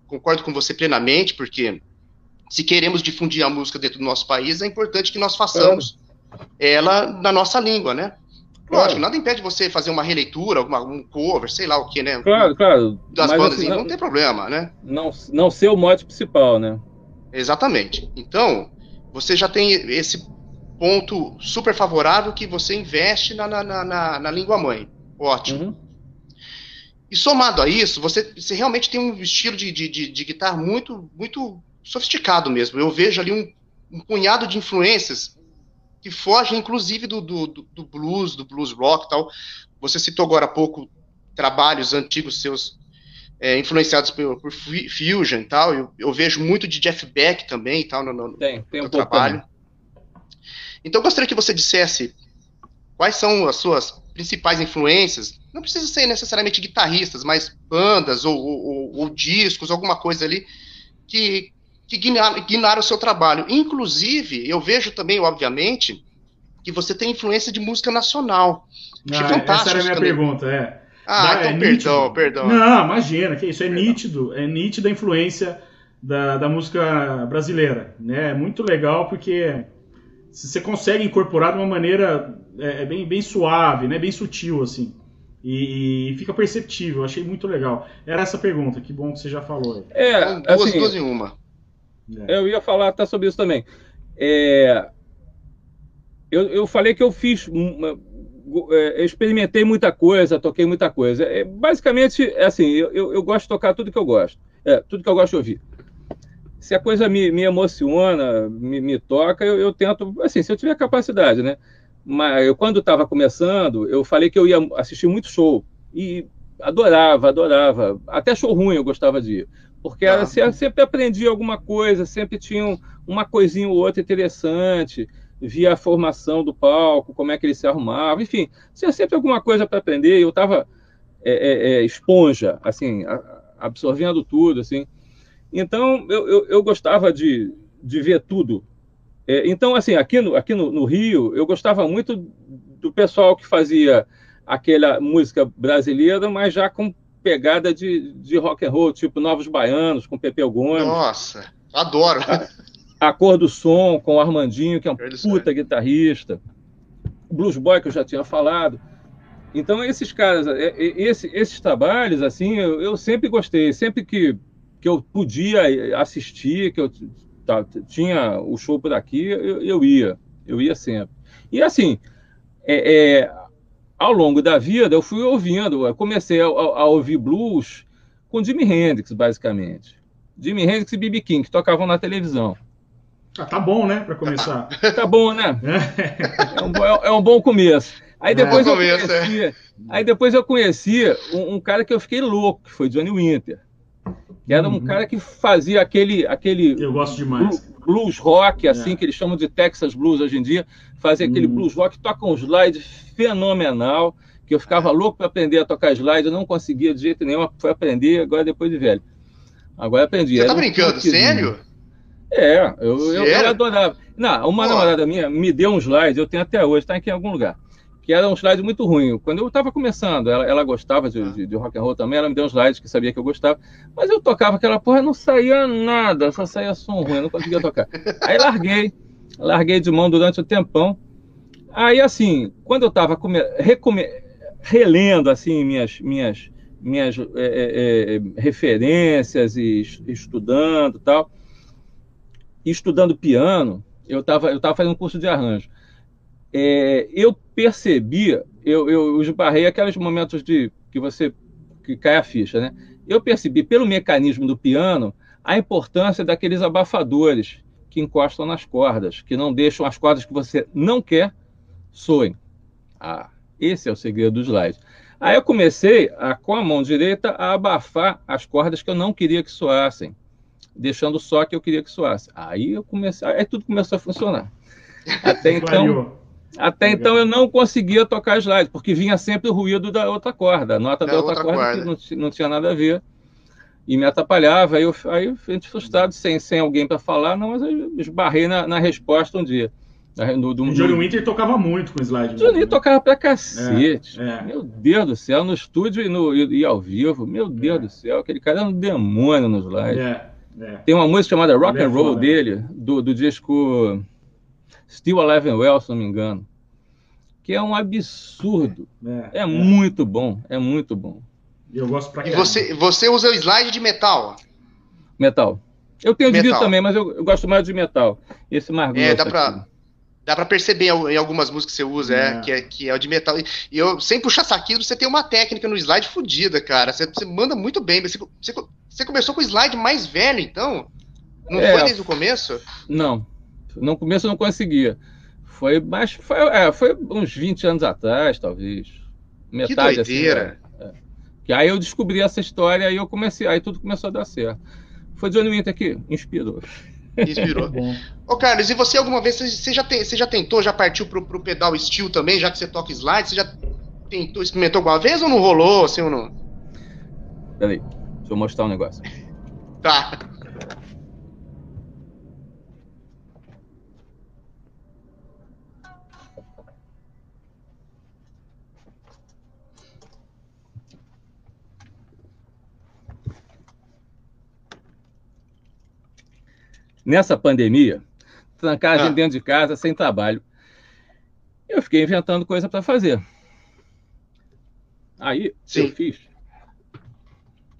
concordo com você plenamente, porque se queremos difundir a música dentro do nosso país, é importante que nós façamos é. ela na nossa língua, né? Lógico, nada impede você fazer uma releitura, alguma, um cover, sei lá o que, né? Claro, claro. Das bandas, assim, não, não, tem problema, né? Não, não ser o mote principal, né? Exatamente. Então, você já tem esse ponto super favorável que você investe na, na, na, na língua mãe. Ótimo. Uhum. E somado a isso, você, você realmente tem um estilo de, de, de, de guitarra muito, muito sofisticado mesmo. Eu vejo ali um, um punhado de influências que foge, inclusive, do, do, do, blues, do blues rock e tal. Você citou agora há pouco trabalhos antigos seus é, influenciados por, por, Fusion e tal. Eu, eu, vejo muito de Jeff Beck também e tal no, no, tem, tem um trabalho. Então, eu gostaria que você dissesse quais são as suas principais influências. Não precisa ser necessariamente guitarristas, mas bandas ou, ou, ou discos, alguma coisa ali que, que guinaram o seu trabalho. Inclusive, eu vejo também, obviamente, que você tem influência de música nacional. Ah, essa era a minha também. pergunta, é. Ah, então é perdão, nítido. perdão. Não, imagina, que isso é perdão. nítido, é nítida a influência da, da música brasileira. Né? É muito legal porque você consegue incorporar de uma maneira é, é, bem, bem suave, né? bem sutil, assim. E, e, fica perceptível, achei muito legal. Era essa pergunta, que bom que você já falou. É, então, duas, assim, duas em uma. É. Eu ia falar até sobre isso também. É, eu, eu falei que eu fiz. É, eu experimentei muita coisa, toquei muita coisa. É, basicamente, é assim, eu, eu gosto de tocar tudo que eu gosto. É, tudo que eu gosto de ouvir. Se a coisa me, me emociona, me, me toca, eu, eu, tento, assim, se eu tiver capacidade, né? Mas eu, quando estava começando, eu falei que eu ia assistir muito show. E adorava, adorava. Até show ruim eu gostava de ir porque ah. sempre aprendia alguma coisa, sempre tinha uma coisinha ou outra interessante, via a formação do palco, como é que ele se arrumava, enfim, tinha sempre alguma coisa para aprender. Eu estava é, é, é, esponja, assim, absorvendo tudo, assim. Então eu, eu, eu gostava de, de ver tudo. É, então, assim, aqui, no, aqui no, no Rio, eu gostava muito do pessoal que fazia aquela música brasileira, mas já com pegada de, de rock and roll, tipo Novos Baianos, com Pepeu Gomes. Nossa, adoro. A, a Cor do Som, com o Armandinho, que é um puta guitarrista. Blues Boy, que eu já tinha falado. Então, esses caras, é, é, esse, esses trabalhos, assim, eu, eu, sempre gostei. Sempre que, que eu podia assistir, que eu tá, tinha o show por aqui, eu, eu ia. Eu ia sempre. E, assim, é, é ao longo da vida, eu fui ouvindo, eu comecei a, a, ouvir blues com Jimi Hendrix, basicamente. Jimi Hendrix e B.B. King, que tocavam na televisão. Ah, tá bom, né, para começar. tá bom, né? É. é, um, é, um, bom começo. Aí é. depois, é, eu, conheci, aí depois eu conheci um, um, cara que eu fiquei louco, que foi Johnny Winter. Que era um uhum. cara que fazia aquele, aquele. Eu gosto demais. Blues rock, assim, é. que eles chamam de Texas Blues hoje em dia. Fazia aquele uhum. blues rock, toca um slide fenomenal, que eu ficava louco para aprender a tocar slide, eu não conseguia de jeito nenhum, foi aprender agora depois de velho. Agora aprendi. Você tá brincando, sério? É, eu, eu, eu, adorava. Não, uma Pô. namorada minha me deu um slide, eu tenho até hoje, está aqui em algum lugar. Que era um slide muito ruim. Quando eu estava começando, ela, ela gostava de, de, de, rock and roll também, ela me deu um slide que sabia que eu gostava, mas eu tocava aquela porra, não saía nada, só saía som ruim, eu não conseguia tocar. Aí larguei, larguei de mão durante um tempão. Aí, assim, quando eu estava relendo assim minhas minhas minhas é, é, é, referências e estudando tal estudando piano, eu estava eu tava fazendo um curso de arranjo. É, eu percebia, eu, eu esbarrei aqueles momentos de que você que cai a ficha, né? Eu percebi pelo mecanismo do piano a importância daqueles abafadores que encostam nas cordas, que não deixam as cordas que você não quer soem. Ah, esse é o segredo do slide. Aí eu comecei, a, com a mão direita, a abafar as cordas que eu não queria que soassem deixando só que eu queria que soasse. Aí eu comecei, aí tudo começou a funcionar. Até então, até então eu não conseguia tocar slide, porque vinha sempre o ruído da outra corda, a nota da, da outra, outra, corda, corda. que não, não, tinha nada a ver. E me atrapalhava, aí eu, aí eu fiquei frustrado, sem, sem alguém para falar, não, mas eu esbarrei na, na resposta um dia. Do, do, o Johnny Winter tocava muito com slide. Johnny Winter tocava pra cacete. É, é. Meu Deus do céu, no estúdio e, no, e, e ao vivo. Meu Deus é. do céu, aquele cara era um demônio no slide. É. É. Tem uma música chamada Rock and Roll dele, do, do disco Still Alive and Well, se não me engano, que é um absurdo. É, é, é. muito bom, é muito bom. Eu gosto pra E você, você usa o slide de metal? Metal. Eu tenho de vidro também, mas eu, eu, gosto mais de metal. Esse mais É, dá pra, aqui. dá pra perceber em algumas músicas que você usa, é. é que, é, que é o de metal. E eu, sem puxar saquinho, você tem uma técnica no slide fodida, cara. Você, você manda muito bem. Você, você você começou com o slide mais velho, então? Não é, foi desde o começo? Não. No começo eu não conseguia. Foi mais. Foi, é, foi uns 20 anos atrás, talvez. Metade que assim, doideira. assim. É. Que aí eu descobri essa história e eu comecei. Aí tudo começou a dar certo. Foi Johnny Winter que inspirou. Inspirou. Ô, Carlos, e você alguma vez, você já, tem, você já tentou, já partiu pro, pro pedal steel também, já que você toca slide? Você já tentou, experimentou alguma vez ou não rolou, assim ou não? Peraí. Deixa eu mostrar um negócio. Tá. Nessa pandemia, trancar a gente ah. dentro de casa, sem trabalho, eu fiquei inventando coisa para fazer. Aí Sim. eu fiz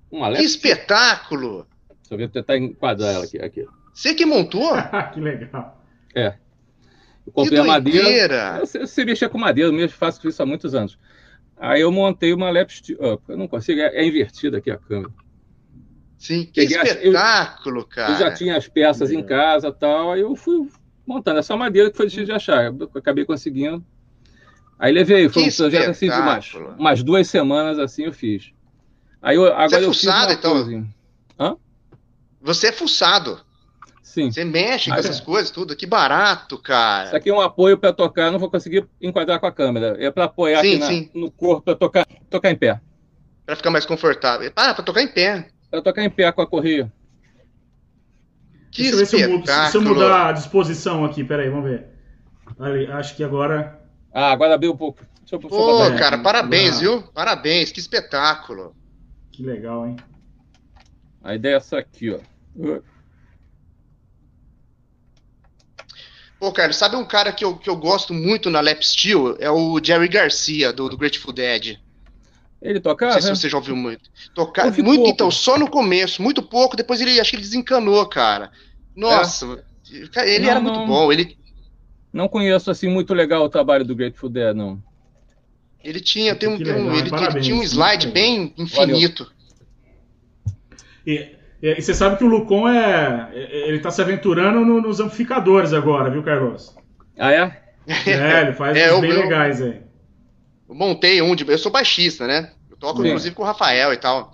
uma Que espetáculo! Deixa eu ver, tentar enquadrar ela aqui. aqui. Você que montou? que legal. É. Eu comprei a madeira. Eu, eu sei mexer com madeira, eu mesmo faço isso há muitos anos. Aí eu montei uma lap steel. Oh, eu não consigo, é, é invertida aqui a câmera. Sim, que Peguei espetáculo, eu, cara. Eu já tinha as peças é. em casa tal, aí eu fui montando essa madeira que foi difícil de achar. Eu acabei conseguindo. Aí levei, foi que um projeto assim de umas, umas duas semanas assim eu fiz. Aí eu, agora Você é fuçado, então? Hã? Você é fuçado. Sim. Você mexe com ah, essas é. coisas, tudo. Que barato, cara. Isso aqui é um apoio para tocar, não vou conseguir enquadrar com a câmera. É para apoiar sim, aqui na, no corpo, para tocar, tocar em pé. Para ficar mais confortável. Ah, para tocar em pé. Para tocar em pé com a correia. Que Deixa eu ver se eu, mudo, se eu mudar a disposição aqui. Peraí, vamos ver. Ali, acho que agora. Ah, agora abriu um pouco. Pô, cara, parabéns, viu? Parabéns, que espetáculo. Que legal, hein? A ideia é essa aqui, ó. Pô, Carlos, sabe um cara que eu, que eu gosto muito na Lap Steel? É o Jerry Garcia, do, do Grateful Dead. Ele tocava? Não sei se você já ouviu muito. Tocar muito, pouco. então, só no começo, muito pouco, depois ele acho que ele desencanou, cara. Nossa, é. ele não, era muito bom. Ele não conheço assim muito legal o trabalho do Grateful Dead, não. Ele tinha, tem um, tem um ele, ele, tinha um slide bem infinito. E E, você sabe que o Lucon é. Ele tá se aventurando no, nos amplificadores agora, viu, Carlos? Ah, é? É, ele faz é, bem eu, legais aí. Montei um de. Eu sou baixista, né? Eu toco, Sim. inclusive, com o Rafael e tal.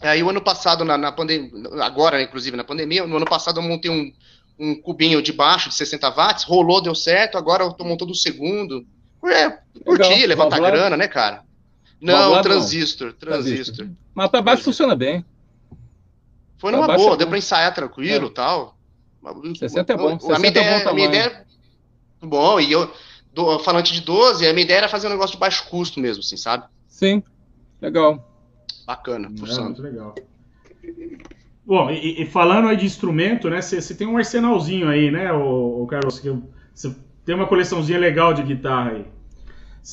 Aí o ano passado, na, na pandemia. Agora, inclusive, na pandemia, no ano passado eu montei um, um cubinho de baixo de 60 watts, rolou, deu certo, agora eu tô montando o segundo. É, curtir, levantar grana, né, cara? Não, transistor, transistor. Mas para baixo funciona bem. Foi numa boa, é deu para ensaiar tranquilo e é. tal. 60 é bom. 60 a minha ideia, é bom, a minha ideia bom, e eu, do, falante de 12, a minha ideia era fazer um negócio de baixo custo mesmo, assim, sabe? Sim, legal. Bacana, é, muito legal. Bom, e, e, falando aí de instrumento, né? Você tem um arsenalzinho aí, né, o, o Carlos? Você tem uma coleçãozinha legal de guitarra aí.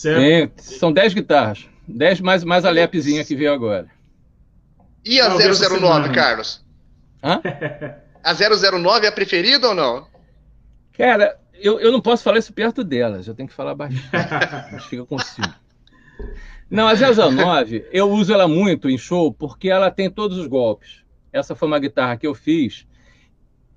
É, são 10 guitarras. 10 mais, mais a Lepzinha que veio agora. E a não, 009, Carlos? Hã? A 009 é a preferida ou não? Cara, eu, eu não posso falar isso perto delas. Eu tenho que falar baixinho. Mas fica com ciúme. Não, a 009, eu uso ela muito em show porque ela tem todos os golpes. Essa foi uma guitarra que eu fiz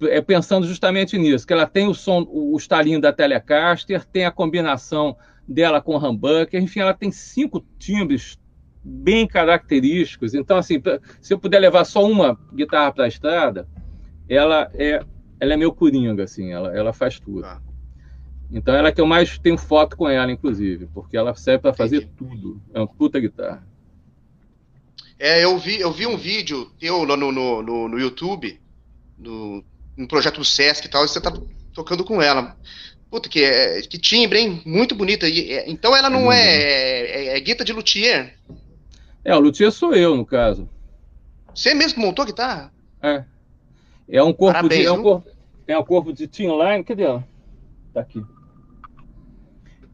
é, pensando justamente nisso, que ela tem o som, o estalinho da Telecaster, tem a combinação dela com o humbucker, enfim, ela tem cinco timbres bem característicos. Então, assim, se eu puder levar só uma guitarra para a estrada, ela é, ela é meu coringa, assim, ela, ela faz tudo. Ah. Então, ela é que eu mais tenho foto com ela, inclusive, porque ela serve para fazer tudo. É uma puta guitarra. É, eu vi, eu vi um vídeo teu no, no, no, no YouTube, no, no projeto do Sesc e tal, e você tá tocando com ela. Puta, que, é, que timbre, hein? Muito bonita. E, é, então ela não é, é, é, guita de luthier? É, o luthier sou eu, no caso. Você mesmo montou a guitarra? É. É um corpo Parabéns, de. É um corpo, é um corpo de Team Line. Cadê ela? Tá aqui.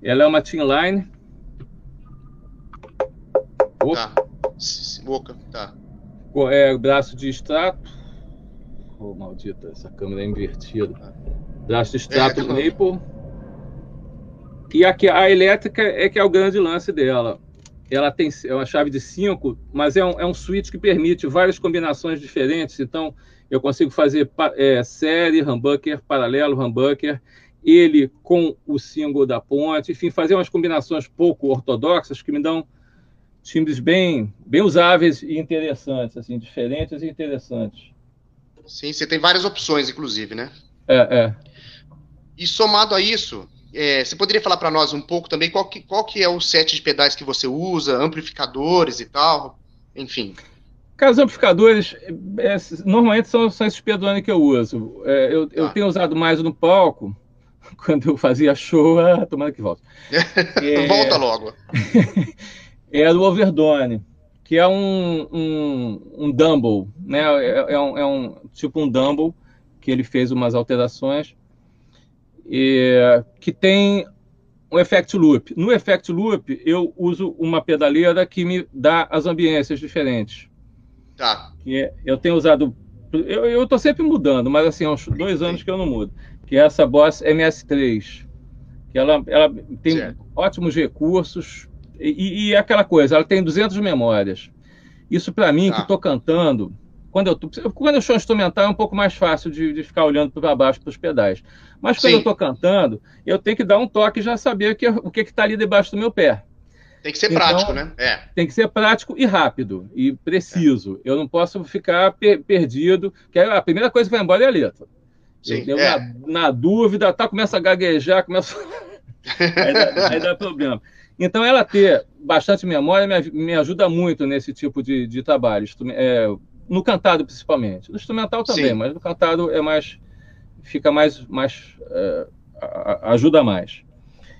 Ela é uma Team Line. Opa. Tá. Boca, tá. É braço de extrato. Oh, maldita, essa câmera é invertida. Braço de extrato é, Maple. E aqui a elétrica é que é o grande lance dela. Ela tem é uma chave de 5, mas é um, é um switch que permite várias combinações diferentes. Então, eu consigo fazer é, série, humbucker, paralelo, humbucker, ele com o single da ponte, enfim, fazer umas combinações pouco ortodoxas que me dão timbres bem, bem usáveis e interessantes, assim, diferentes e interessantes. Sim, você tem várias opções, inclusive, né? É, é. E somado a isso, é, você poderia falar para nós um pouco também qual que, qual que é o set de pedais que você usa, amplificadores e tal, enfim. Cara, os amplificadores, é, normalmente são, são esses pedais que eu uso. É, eu, eu, tá. tenho usado mais no palco, quando eu fazia show, ah, tomando que volta. É, volta logo. é do Overdone que é um, um, um Dumble, né? É, é, um, é, um, tipo um Dumble que ele fez umas alterações e, que tem um effect loop. No effect loop eu uso uma pedaleira que me dá as ambiências diferentes. Tá. É, eu tenho usado, eu estou sempre mudando, mas assim há uns dois anos que eu não mudo. Que é essa Boss MS3, que ela, ela tem certo. ótimos recursos e, e, aquela coisa, ela tem 200 memórias. Isso para mim, ah. que estou cantando, quando eu, tô, quando eu show instrumental é um pouco mais fácil de, de ficar olhando para baixo para os pedais. Mas quando Sim. eu estou cantando, eu tenho que dar um toque e já saber que, o que está ali debaixo do meu pé. Tem que ser então, prático, né? É. Tem que ser prático e rápido e preciso. É. Eu não posso ficar per perdido. Que a primeira coisa que vai embora é a letra. Sim, eu, é. na, na, dúvida, tá, começa a gaguejar, começa. aí, dá, aí dá problema. Então, ela ter bastante memória me, me ajuda muito nesse tipo de, de trabalho, é, no cantado principalmente. No instrumental também, Sim. mas no cantado é mais. fica mais. mais é, ajuda mais.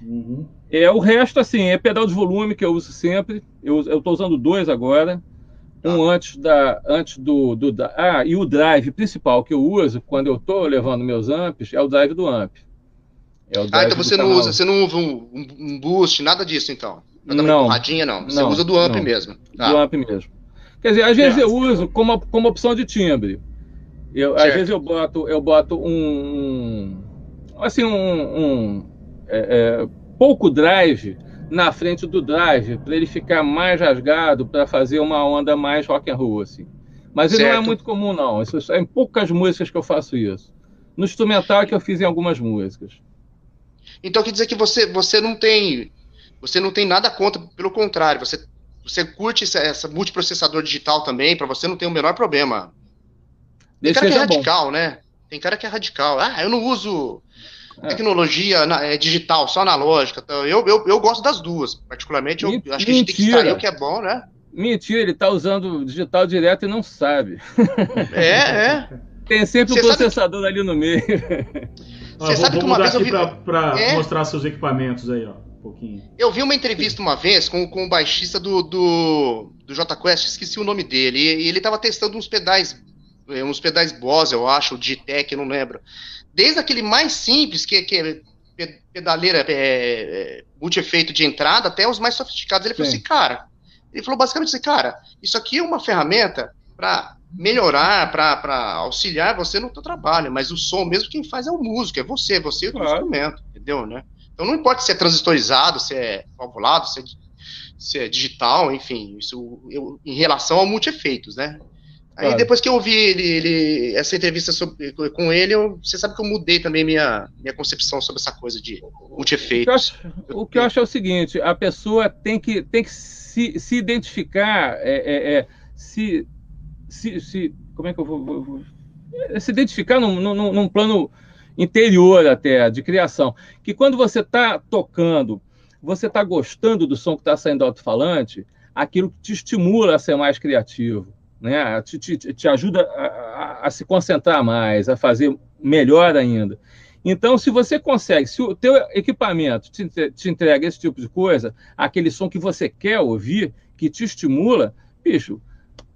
Uhum. É, o resto, assim, é pedal de volume que eu uso sempre. Eu estou usando dois agora. Um ah. antes, da, antes do, do da, Ah, e o drive principal que eu uso quando eu estou levando meus amps é o drive do amp. É ah, então você não canal. usa, você não usa um, um, boost, nada disso então? Nada não, porradinha, não. Você não, usa do amp não. mesmo. Ah. Do amp mesmo. Quer dizer, às vezes eu uso como, como opção de timbre. Eu, às vezes eu boto, eu boto um. Assim, um. um é, é, pouco drive na frente do drive, para ele ficar mais rasgado, para fazer uma onda mais rock and roll, assim. Mas não é muito comum, não. Isso é em poucas músicas que eu faço isso. No instrumental é que eu fiz em algumas músicas. Então quer dizer que você, você não tem você não tem nada contra, pelo contrário, você, você curte essa, essa multiprocessador digital também, para você não ter o menor problema. Tem cara que é radical, bom. né? Tem cara que é radical. Ah, eu não uso. Tecnologia na, é, digital, só analógica. Então, eu, eu, eu gosto das duas. Particularmente, eu Mentira. acho que a gente tem que extrair o que é bom, né? Mentira, ele está usando digital direto e não sabe. É, é. Tem sempre um processador ali no meio. Você sabe que uma vez eu vi... para é? mostrar seus equipamentos aí, ó. Um pouquinho. Eu vi uma entrevista uma vez com, com o baixista do, do, do J Quest, esqueci o nome dele, e, ele estava testando uns pedais, é, uns pedais Boss, eu acho, Digitec, não lembro. Desde aquele mais simples, que, que é pedaleira é, é, multi-efeito de entrada, até os mais sofisticados. Ele Sim. falou assim, cara, ele falou basicamente assim, cara, isso aqui é uma ferramenta para melhorar, para auxiliar você no seu trabalho, mas o som mesmo quem faz é o músico, é você, você e o claro. instrumento, entendeu, né? Então não importa se é transistorizado, se é valvulado, se é, se é digital, enfim, isso eu, em relação ao multi-efeitos, né? Aí claro. depois que eu ouvi ele, ele, essa entrevista sobre, com ele, eu, você sabe que eu mudei também minha, minha concepção sobre essa coisa de multi-efeitos. O, o, que eu acho é o seguinte, a pessoa tem que, tem que se, se identificar, é, é, é se se, se, como é que eu vou, vou, vou é, se identificar num, num, num, plano interior até de criação, que quando você está tocando, você está gostando do som que está saindo do alto-falante, aquilo te estimula a ser mais criativo, né? Te, te, te ajuda a, a, a, se concentrar mais, a fazer melhor ainda. Então, se você consegue, se o teu equipamento te, te entrega esse tipo de coisa, aquele som que você quer ouvir, que te estimula, bicho,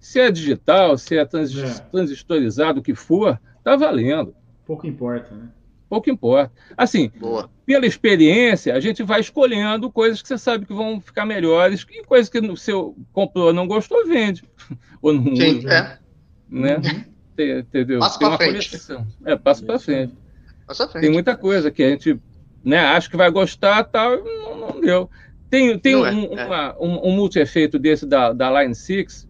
se é digital, se é, trans, é. transistorizado, o que for, tá valendo. Pouco importa, né? Pouco importa. Assim, Boa. pela experiência, a gente vai escolhendo coisas que você sabe que vão ficar melhores e coisas que o seu comprou não gostou, vende. Ou não Sim, usa. É. Né? Uhum. Entendeu? Passa para frente. É, passa para frente. Passa frente. Tem muita coisa que a gente né, acha que vai gostar tal, não, não deu. Tem, tem não um, é. Uma, um, um multi-efeito desse da, da Line 6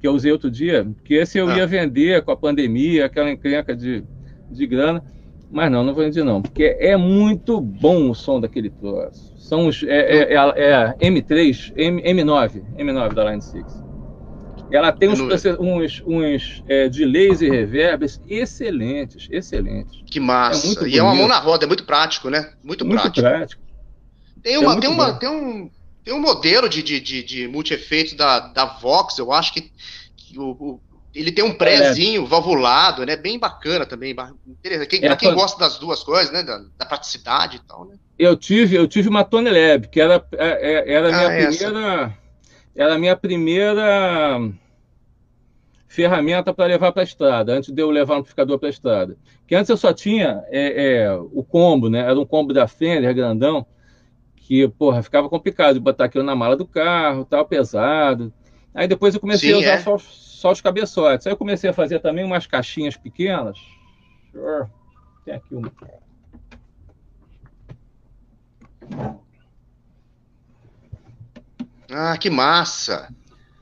que eu usei outro dia, que esse eu ah. ia vender com a pandemia, aquela encrenca de, de grana, mas não, não vou vender não, porque é muito bom o som daquele troço. São os, é, é, é, é M3, M, M9, M9 da Line 6. Ela tem uns, uns, uns é, delays e reverbs excelentes, excelentes. Que massa. É e é uma mão na roda, é muito prático, né? Muito, muito prático. prático. Tem, uma, é tem, uma, tem um tem um modelo de, de, de, de multi-efeitos da, da Vox, eu acho que, que o, o, ele tem um prézinho é. valvulado, né? Bem bacana também. Interessante. Quem, é, quem gosta das duas coisas, né? Da, da, praticidade e tal, né? Eu tive, eu tive uma Tony Lab, que era, é, é, era a minha ah, primeira. Era minha primeira ferramenta para levar para a estrada, antes de eu levar o amplificador para a estrada. Que antes eu só tinha é, é, o combo, né? Era um combo da Fender, grandão que, porra, ficava complicado de botar aquilo na mala do carro, tal, pesado. Aí depois eu comecei Sim, a usar é. só, só, os cabeçotes. Aí eu comecei a fazer também umas caixinhas pequenas. Tem aqui uma. Ah, que massa!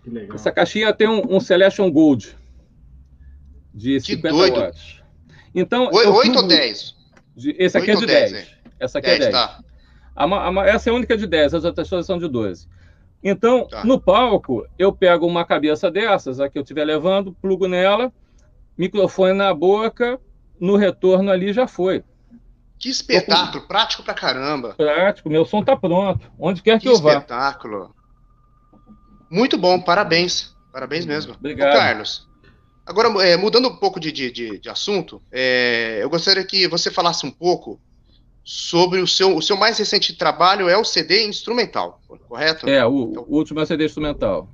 Que Essa caixinha tem um, um Celestial Gold de que 50 doido. watts. Então, 8 ou 10? esse aqui é de 10. 10. Essa aqui 10, é 10. Tá. A, a, essa é a única de 10, as outras todas são de 12. Então, tá. no palco, eu pego uma cabeça dessas, a que eu estiver levando, plugo nela, microfone na boca, no retorno ali já foi. Que espetáculo, com... prático pra caramba. Prático, meu som tá pronto, onde quer que, que eu vá. Que espetáculo. Muito bom, parabéns. Parabéns mesmo. Obrigado. Ô, Carlos, agora, é, mudando um pouco de, de, de assunto, é, eu gostaria que você falasse um pouco sobre o seu, o seu mais recente trabalho é o CD instrumental, correto? É, o, então, o último é CD instrumental.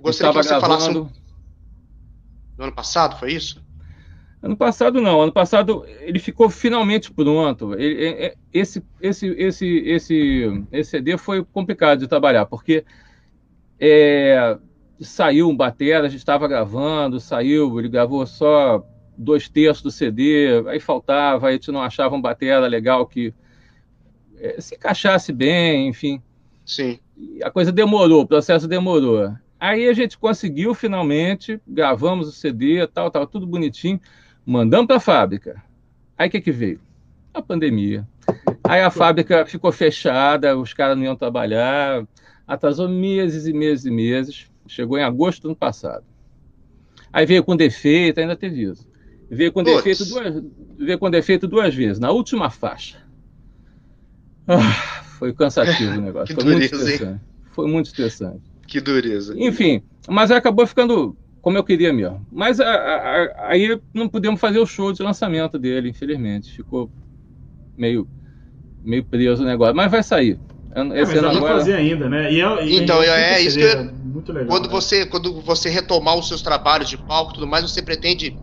Gostaria que você gravando... falasse um... No ano passado, foi isso? Ano passado não, ano passado ele ficou finalmente pronto. Ele, é, é, esse, esse, esse, esse, esse CD foi complicado de trabalhar, porque é, saiu um batera, a gente estava gravando, saiu, ele gravou só dois terços do CD, aí faltava, aí a gente não achava um batera legal que é, se encaixasse bem, enfim. Sim. E a coisa demorou, o processo demorou. Aí a gente conseguiu finalmente, gravamos o CD, tal, tal, tudo bonitinho, mandamos para a fábrica. Aí o que, que veio? A pandemia. Aí a fábrica ficou fechada, os caras não iam trabalhar, atrasou meses e meses e meses. Chegou em agosto do ano passado. Aí veio com defeito, ainda teve isso. Veio com, defeito duas, veio com defeito duas vezes, na última faixa. Ah, foi cansativo o negócio. foi, dureza, muito estressante. foi muito estressante. Que dureza. Enfim, mas acabou ficando como eu queria mesmo. Mas a, a, aí não pudemos fazer o show de lançamento dele, infelizmente. Ficou meio, meio preso o negócio. Mas vai sair. Esse é, ano agora... fazer ainda, né? E é, e então, é, é isso que eu... muito legal, quando né? você quando você retomar os seus trabalhos de palco e tudo mais, você pretende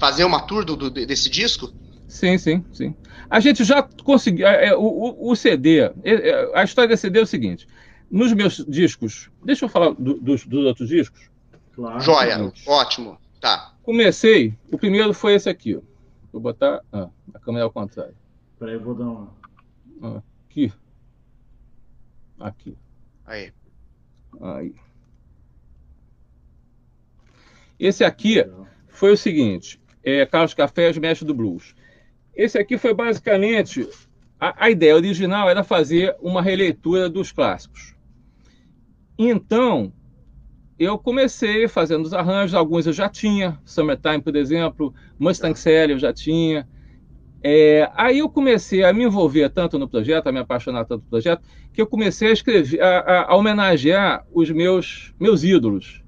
fazer uma tour do, do, desse disco? Sim, sim, sim. A gente já conseguiu. É, é, o, o, CD, é, a história desse CD é o seguinte: nos meus discos, deixa eu falar do, dos, dos, outros discos. Claro. Joia, ótimo. Tá. Comecei, o primeiro foi esse aqui. Ó. Vou botar ah, a câmera ao contrário. Peraí, eu vou dar uma. Aqui. Aqui. Aí. Aí. Esse aqui foi o seguinte: é Carlos Café, Mestre do Blues. Esse aqui foi basicamente. A, a ideia original era fazer uma releitura dos clássicos. Então, eu comecei fazendo os arranjos, alguns eu já tinha, Summertime, por exemplo, Mustang Sally eu já tinha. É, aí eu comecei a me envolver tanto no projeto, a me apaixonar tanto no projeto, que eu comecei a escrever, a, a homenagear os meus, meus ídolos.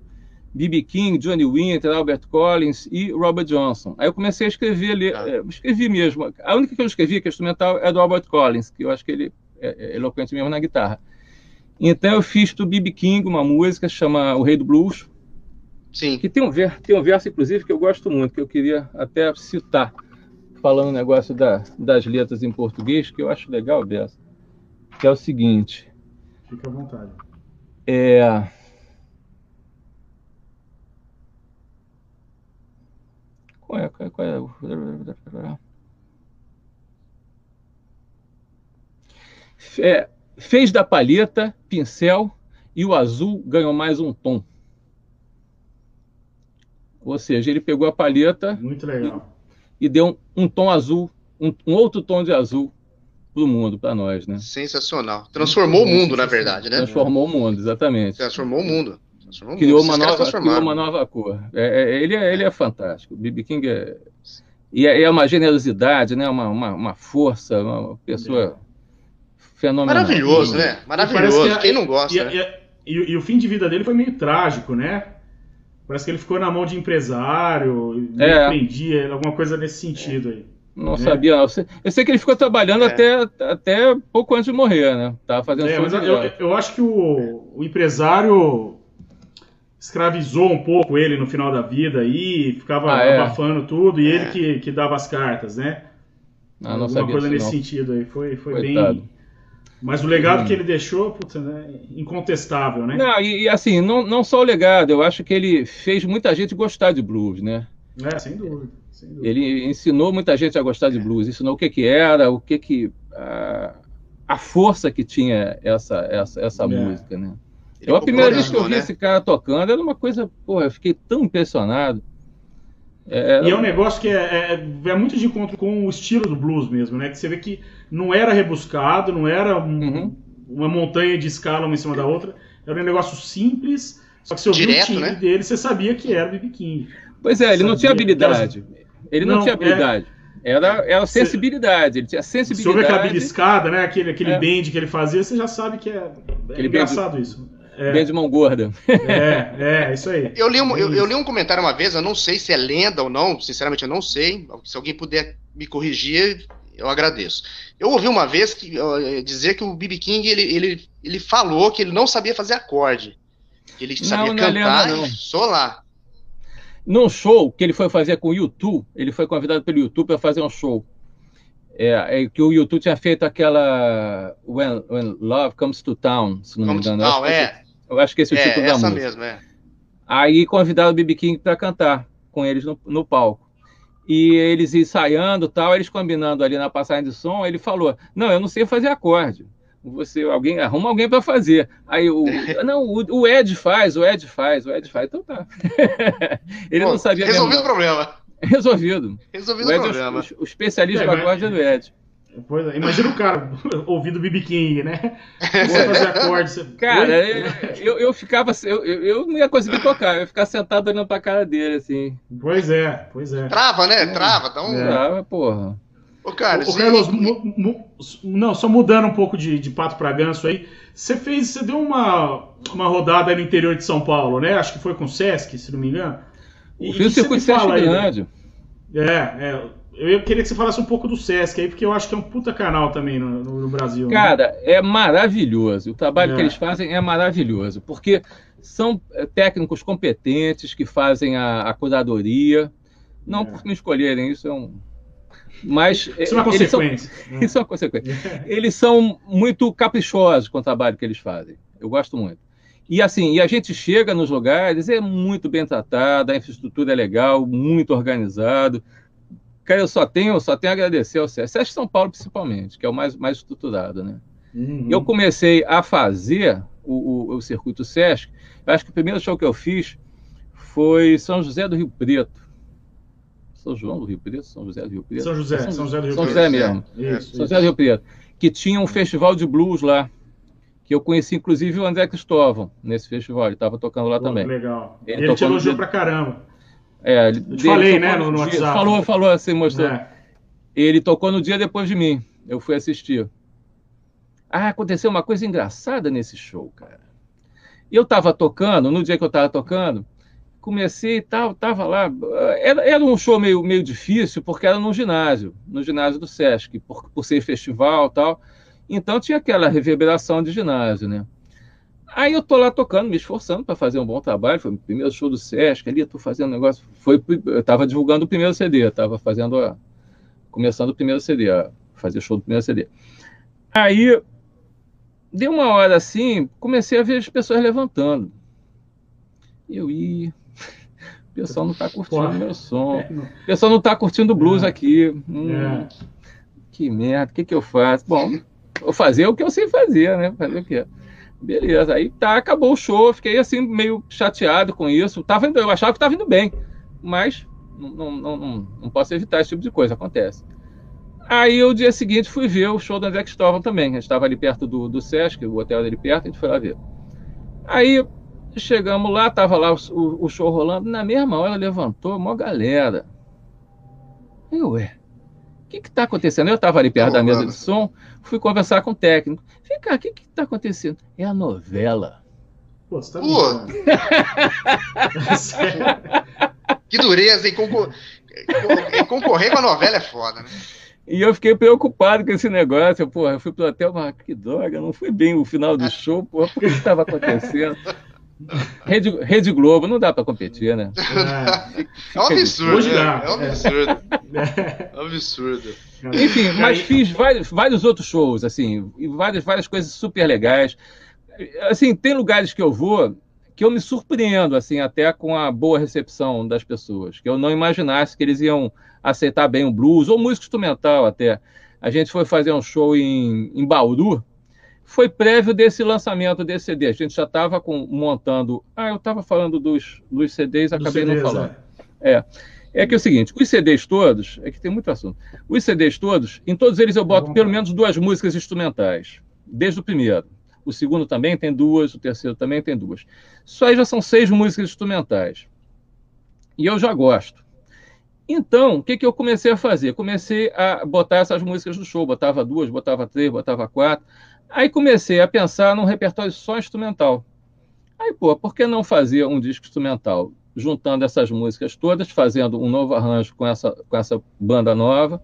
B.B. King, Johnny Winter, Albert Collins e Robert Johnson. Aí eu comecei a escrever, ah. escrevi mesmo. A única que eu escrevi, que é instrumental, é do Albert Collins, que eu acho que ele é, é eloquente mesmo na guitarra. Então eu fiz do B.B. King uma música chama O Rei do Blues. Sim. Que tem um, ver, tem um verso, inclusive, que eu gosto muito, que eu queria até citar, falando o negócio da, das letras em português, que eu acho legal o verso. Que é o seguinte. Fica à vontade. É. Qual é? Qual é? Qual é? é fez da palheta pincel e o azul ganhou mais um tom. Ou seja, ele pegou a palheta Muito legal. E, e deu um, um, tom azul, um, um, outro tom de azul para o mundo, para nós, né? Sensacional. Transformou o mundo, na verdade, né? Transformou o mundo, exatamente. Transformou o mundo criou, uma nova, criou uma nova cor. É, é, ele, é, ele é fantástico. O B.B. King é, e é, é, uma generosidade, né? uma, uma, uma força, uma pessoa é. fenomenal. Maravilhoso, né? Maravilhoso. Quem não gosta? E, né? e, e, e, o fim de vida dele foi meio trágico, né? Parece que ele ficou na mão de empresário, é. prendia, alguma coisa nesse sentido aí. Não é. sabia, não. Eu sei que ele ficou trabalhando é. até, até pouco antes de morrer, né? Tava fazendo é, mas eu, eu, acho que o, o empresário escravizou um pouco ele no final da vida e ficava ah, é? abafando tudo, e é. ele que, que dava as cartas, né? Ah, não Alguma coisa nesse não. sentido aí. Foi, foi bem. Mas o legado hum. que ele deixou, puta, né? incontestável, né? Não, e, e, assim, não, não só o legado, eu acho que ele fez muita gente gostar de blues, né? É, sem dúvida. Sem dúvida. Ele ensinou muita gente a gostar de blues, ensinou o que, que era, o que que. A, a força que tinha essa, essa, essa é. música, né? Eu, a primeira vez que eu vi né? esse cara tocando, era uma coisa, porra, eu fiquei tão impressionado. É, era... E é um negócio que é, é, é, muito de encontro com o estilo do blues mesmo, né? Que você vê que não era rebuscado, não era um, uhum. uma montanha de escala uma em cima da outra. Era um negócio simples, só que se eu vi o timbre né? dele, você sabia que era o B.B. King. Pois é, ele sabia. não tinha habilidade. Ele não, não tinha habilidade. É... Era, era sensibilidade, ele tinha sensibilidade. Se houve aquela beliscada, né? Aquele, aquele é. bend que ele fazia, você já sabe que é, é engraçado bend... isso. É. Bem de mão gorda. É, é, isso aí. Eu li, um, eu, eu, li um comentário uma vez, eu não sei se é lenda ou não, sinceramente eu não sei. Se alguém puder me corrigir, eu agradeço. Eu ouvi uma vez que, uh, dizer que o B.B. King ele, ele, ele falou que ele não sabia fazer acorde. Que ele sabia não, não é cantar é lenda, não. e solar. Num show que ele foi fazer com o YouTube, ele foi convidado pelo YouTube para fazer um show. É, é, que o YouTube tinha feito aquela When, When Love Comes to Town, se não Comes me engano. Town, é. Eu acho que esse é o é, título da música. Mesmo, é. Aí convidaram o BB King para cantar com eles no, no, palco. E eles ensaiando tal, eles combinando ali na passagem de som, ele falou: Não, eu não sei fazer acorde, Você, alguém arruma alguém para fazer. Aí o não, o, o, Ed faz, o Ed faz, o Ed faz. Então tá. Ele Pô, não sabia. Resolvido o problema. Resolvido. Resolvido o, Ed, o problema. O, o especialista é, da corda é do Ed. Pois é, imagina o cara ouvindo BB King, né? Fazer acordes. Cara, eu, eu ficava. Eu, eu não ia conseguir tocar, eu ia ficar sentado olhando pra cara dele, assim. Pois é, pois é. Trava, né? Trava, dá um. É. Trava, porra. Ô, cara, Ô, Carlos, não, só mudando um pouco de, de pato para ganso aí. Você fez, você deu uma, uma rodada no interior de São Paulo, né? Acho que foi com o Sesc, se não me engano. E, fiz o circuito Sesc grande. É, é. Eu queria que você falasse um pouco do Sesc aí, porque eu acho que é um puta canal também no, no, Brasil. Né? Cara, né? é maravilhoso. O trabalho é. que eles fazem é maravilhoso, porque são é, técnicos competentes que fazem a, a curadoria. Não é. por me escolherem, isso é um, mas isso é uma consequência. São, isso é uma consequência. Eles são muito caprichosos com o trabalho que eles fazem. Eu gosto muito. E assim, e a gente chega nos lugares, é muito bem tratado, a infraestrutura é legal, muito organizado. Cara, eu só tenho, só tenho a agradecer ao SESC, SESC São Paulo principalmente, que é o mais, mais estruturado, né? Uhum. Eu comecei a fazer o, o, o circuito SESC, eu acho que o primeiro show que eu fiz foi São José do Rio Preto. São João do Rio Preto, São José do Rio Preto. São José, São, São José do Rio São Preto. São José mesmo. Isso, São José do Rio Preto. Que tinha um festival de blues lá. Que eu conheci, inclusive, o André Cristóvão nesse festival. Ele estava tocando lá Pô, também. Legal. Ele, ele te elogiou pra caramba. É, te falei, né, no, no WhatsApp. Falou, falou assim, mostrou. É. Ele tocou no dia depois de mim. Eu fui assistir. Ah, aconteceu uma coisa engraçada nesse show, cara. Eu estava tocando, no dia que eu estava tocando, comecei e tal, tava lá. Era, era, um show meio, meio difícil, porque era no ginásio, no ginásio do Sesc, por, por ser festival tal. Então tinha aquela reverberação de ginásio, né? Aí eu tô lá tocando, me esforçando para fazer um bom trabalho. Foi o primeiro show do Sesc, ali eu tô fazendo um negócio. Foi, eu tava divulgando o primeiro CD, tava fazendo a, começando o primeiro CD, a fazer show do primeiro CD. Aí deu uma hora assim, comecei a ver as pessoas levantando. Eu ia, o pessoal não está curtindo o meu som. É, o pessoal não está curtindo blues é. aqui. Hum, é. Que merda, o que, que eu faço? Bom, vou fazer o que eu sei fazer, né? Fazer o quê? Beleza, aí tá, acabou o show, fiquei assim meio chateado com isso. Tava indo, eu achava que estava indo bem, mas não, não, não, não, posso evitar esse tipo de coisa, acontece. Aí o dia seguinte fui ver o show do André Cristóvão também. A gente estava ali perto do, do Sesc, o hotel dele perto, a gente foi lá ver. Aí Chegamos lá, tava lá o, o, show rolando. Na mesma hora levantou uma galera. Eu, ué, que que tá acontecendo? Eu tava ali perto da mesa de som, fui conversar com o técnico. Vem cá, o que que tá acontecendo? É a novela. Pô, você tá Pô. que dureza, hein? Concor... Concorrer com a novela é foda, né? E eu fiquei preocupado com esse negócio. Porra, eu fui pro hotel, mas que droga, não foi bem o final do show, porra, por que estava acontecendo? Rede, Rede Globo, não dá para competir, né? É, é um absurdo. Né? É um absurdo. É um absurdo. Enfim, mas fiz vários, vários outros shows, assim, e várias, várias coisas super legais. Assim, tem lugares que eu vou que eu me surpreendo, assim, até com a boa recepção das pessoas, que eu não imaginasse que eles iam aceitar bem o blues, ou música instrumental até. A gente foi fazer um show em, em Bauru, foi prévio desse lançamento desse CD. A gente já estava montando. Ah, eu estava falando dos, dos CDs, acabei CDs, não falando. É. é. é. que é o seguinte, os CDs todos, é que tem muito assunto. Os CDs todos, em todos eles eu boto pelo menos duas músicas instrumentais, desde o primeiro. O segundo também tem duas, o terceiro também tem duas. Isso aí já são seis músicas instrumentais. E eu já gosto. Então, o que, que eu comecei a fazer? Comecei a botar essas músicas no show. Botava duas, botava três, botava quatro. Aí comecei a pensar num repertório só instrumental. Aí, pô, por que não fazer um disco instrumental? Juntando essas músicas todas, fazendo um novo arranjo com essa, com essa banda nova,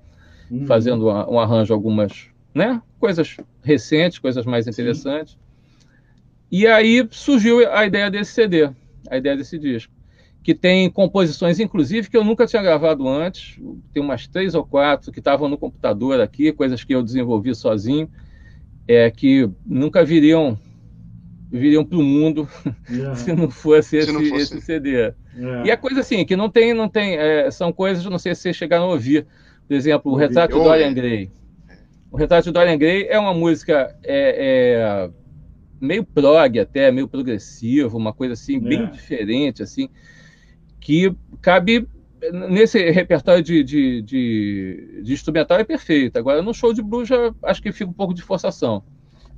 uhum. fazendo um, arranjo, algumas né, coisas recentes, coisas mais interessantes. Sim. E aí surgiu a ideia desse CD, a ideia desse disco, que tem composições, inclusive, que eu nunca tinha gravado antes. Tem umas três ou quatro que estavam no computador aqui, coisas que eu desenvolvi sozinho é que nunca viriam viriam para o mundo yeah. se não fosse, esse, não fosse. esse CD. Yeah. E a coisa assim, que não tem, não tem, é, são coisas, não sei se vocês chegaram a ouvir, por exemplo, o Retrato de Dorian Gray. O Retrato de Dorian Gray é uma música é, é, meio prog até, meio progressivo, uma coisa assim, é. bem diferente, assim, que cabe nesse repertório de, de, de, de, instrumental é perfeito. Agora, no show de blues, já acho que fica um pouco de forçação.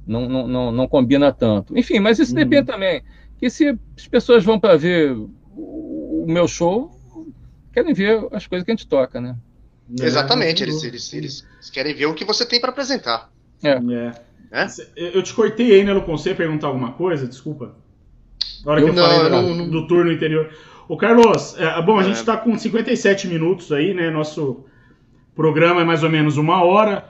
Não, não, não, não combina tanto. Enfim, mas isso uhum. depende também. Que se as pessoas vão para ver o meu show, querem ver as coisas que a gente toca, né? É, Exatamente, eles, eles, eles, querem ver o que você tem para apresentar. É. é. Eu te cortei aí, né, no conselho, perguntar alguma coisa, desculpa. Na hora eu que eu não, falei não, do, não... do turno interior. Ô, Carlos, é, bom, a é. gente está com 57 minutos aí, né? Nosso programa é mais ou menos uma hora,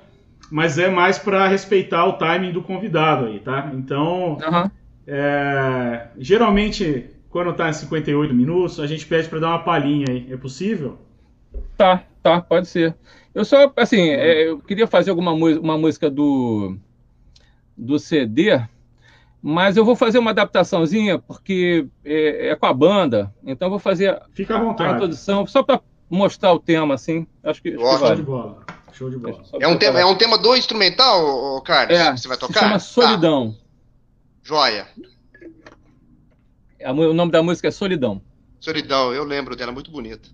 mas é mais para respeitar o timing do convidado aí, tá? Então, uhum. é, geralmente, quando tá em 58 minutos, a gente pede para dar uma palhinha aí. É possível? Tá, tá, pode ser. Eu só, assim, é, eu queria fazer alguma uma música do, do CD mas eu vou fazer uma adaptaçãozinha, porque é, é com a banda, então eu vou fazer Fica à vontade. a introdução, só para mostrar o tema, assim. Acho que. Show vale. de bola. Show de bola. É um, tema, é um tema do instrumental, Carlos, é, que você vai tocar? Se chama Solidão. Tá. Joia. O nome da música é Solidão. Solidão, eu lembro dela, muito bonita.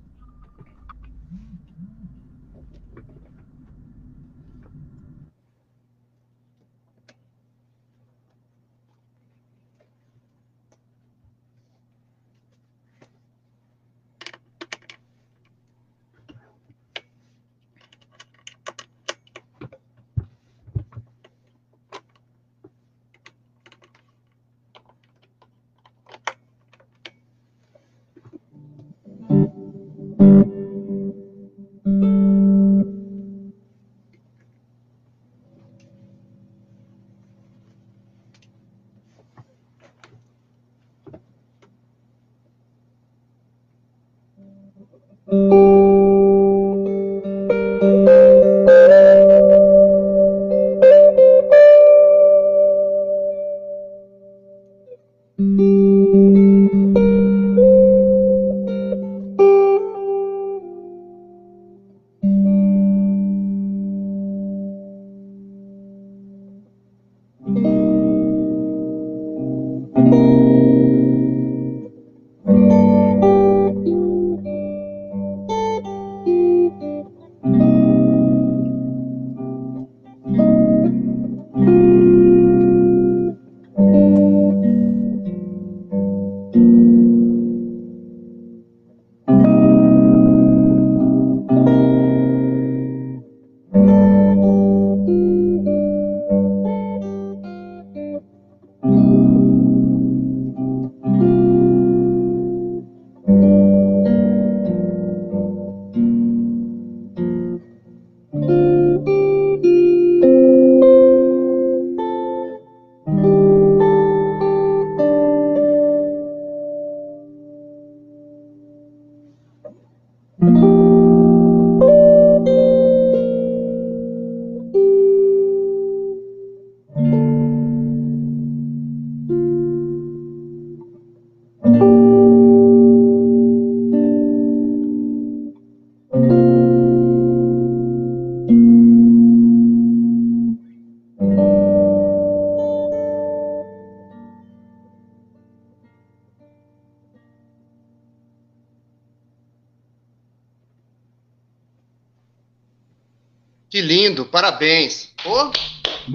Que lindo, parabéns. Oh,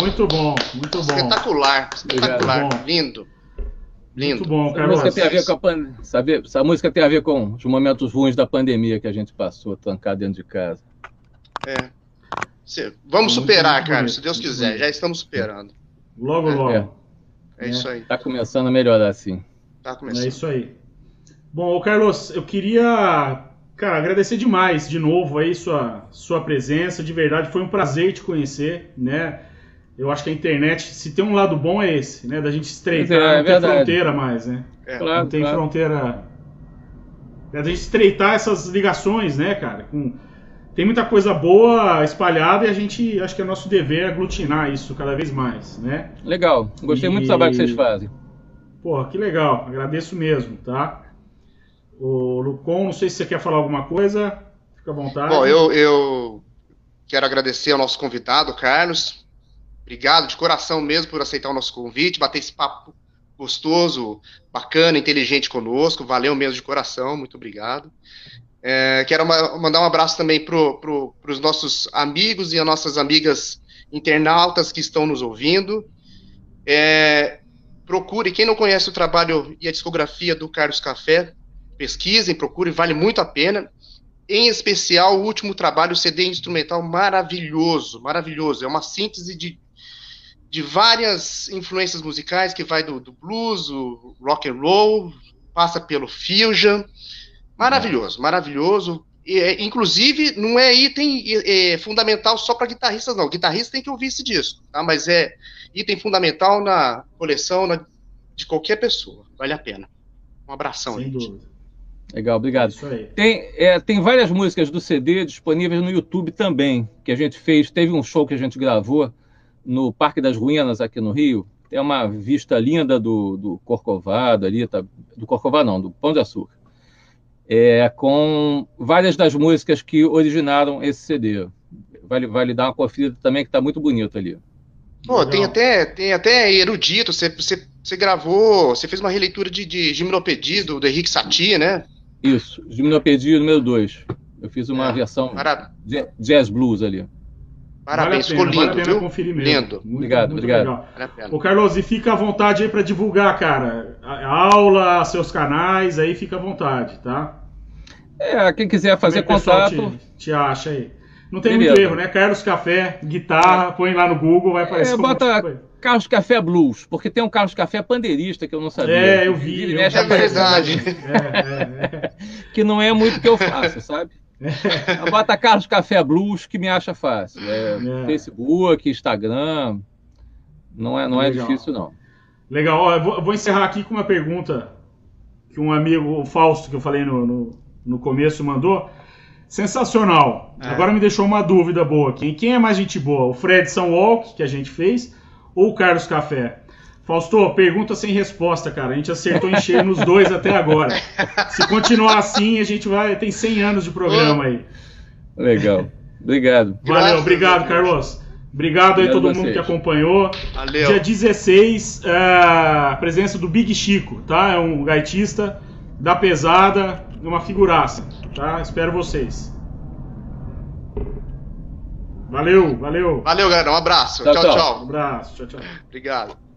muito bom, muito bom. Espetacular, espetacular, lindo. Lindo. Muito bom, Carlos. Essa música, tem a ver com a pan... Sabe, essa música tem a ver com os momentos ruins da pandemia que a gente passou, trancado dentro de casa. É. Vamos superar, Carlos, se Deus quiser. Já estamos superando. Logo, é. logo. É, é isso aí. Está começando a melhorar, sim. Tá começando. É isso aí. Bom, Carlos, eu queria Cara, agradecer demais de novo aí sua, sua presença. De verdade, foi um prazer te conhecer, né? Eu acho que a internet, se tem um lado bom, é esse, né? Da gente estreitar, é, não é tem fronteira mais, né? É. Claro, não tem claro. fronteira. É da gente estreitar essas ligações, né, cara? Com... Tem muita coisa boa espalhada e a gente, acho que é nosso dever aglutinar isso cada vez mais, né? Legal, gostei e... muito do trabalho que vocês fazem. Pô, que legal, agradeço mesmo, tá? O Lucon, não sei se você quer falar alguma coisa, fica à vontade. Bom, eu, eu quero agradecer ao nosso convidado, Carlos. Obrigado de coração mesmo por aceitar o nosso convite, bater esse papo gostoso, bacana, inteligente conosco. Valeu mesmo de coração, muito obrigado. É, quero mandar um abraço também para os nossos amigos e as nossas amigas internautas que estão nos ouvindo. É, procure, quem não conhece o trabalho e a discografia do Carlos Café, pesquisem, procurem, vale muito a pena. Em especial, o último trabalho, o CD instrumental maravilhoso, maravilhoso. É uma síntese de, de várias influências musicais que vai do, do blues, o rock and roll, passa pelo fusion. Maravilhoso, maravilhoso. É, inclusive, não é item é, é fundamental só para guitarristas, não. Guitarrista tem que ouvir esse disco, tá? mas é item fundamental na coleção na, de qualquer pessoa. Vale a pena. Um abração, Sem gente. Dúvida. Legal, obrigado. Tem, é, tem várias músicas do CD disponíveis no YouTube também, que a gente fez. Teve um show que a gente gravou no Parque das Ruínas, aqui no Rio. Tem uma vista linda do, do Corcovado ali, tá, do Corcovado não, do Pão de Açúcar. É, com várias das músicas que originaram esse CD. Vale, vale dar uma conferida também, que está muito bonito ali. Pô, tem até, tem até erudito, você, você, você gravou, você fez uma releitura de, de Gimnopedia do, do Henrique Satie, né? Isso, Gimnopedia número 2. Eu fiz uma é, versão jazz blues ali. Parabéns, vale ficou lindo, vale viu? Conferir mesmo. Lindo. Muito, obrigado, muito obrigado. Vale Ô, Carlos, e fica à vontade aí para divulgar, cara. A aula, seus canais, aí fica à vontade, tá? É, quem quiser fazer é contato. Te, te acha aí. Não tem Beleza. muito erro, né? Carlos Café, guitarra, é. põe lá no Google, vai aparecer. É, bota Carlos Café Blues, porque tem um Carlos Café pandeirista que eu não sabia. É, eu vi. Eu é verdade. É, é, é, que não é muito o que eu faço, sabe? É. Bota Carlos Café Blues que me acha fácil. É, é. Facebook, Instagram. Não é, não é difícil, não. Legal. Ó, eu, vou, eu, vou, encerrar aqui com uma pergunta que um amigo, o Fausto, que eu falei no, no, no começo, mandou. Sensacional. É. Agora me deixou uma dúvida boa aqui. Quem é mais gente boa? O Fred São Walk, que a gente fez, ou o Carlos Café? Fausto, pergunta sem resposta, cara. A gente acertou em cheio nos dois até agora. Se continuar assim, a gente vai. Tem 100 anos de programa aí. Legal. Obrigado. Valeu, obrigado, Carlos. Obrigado aí a todo mundo que acompanhou. Valeu. Dia 16, é, a presença do Big Chico, tá? É um gaitista da pesada, uma figuraça, tá? Espero vocês. Valeu, valeu. Valeu, galera. Um abraço. tchau. tchau. tchau. Um abraço. Tchau, tchau. Obrigado.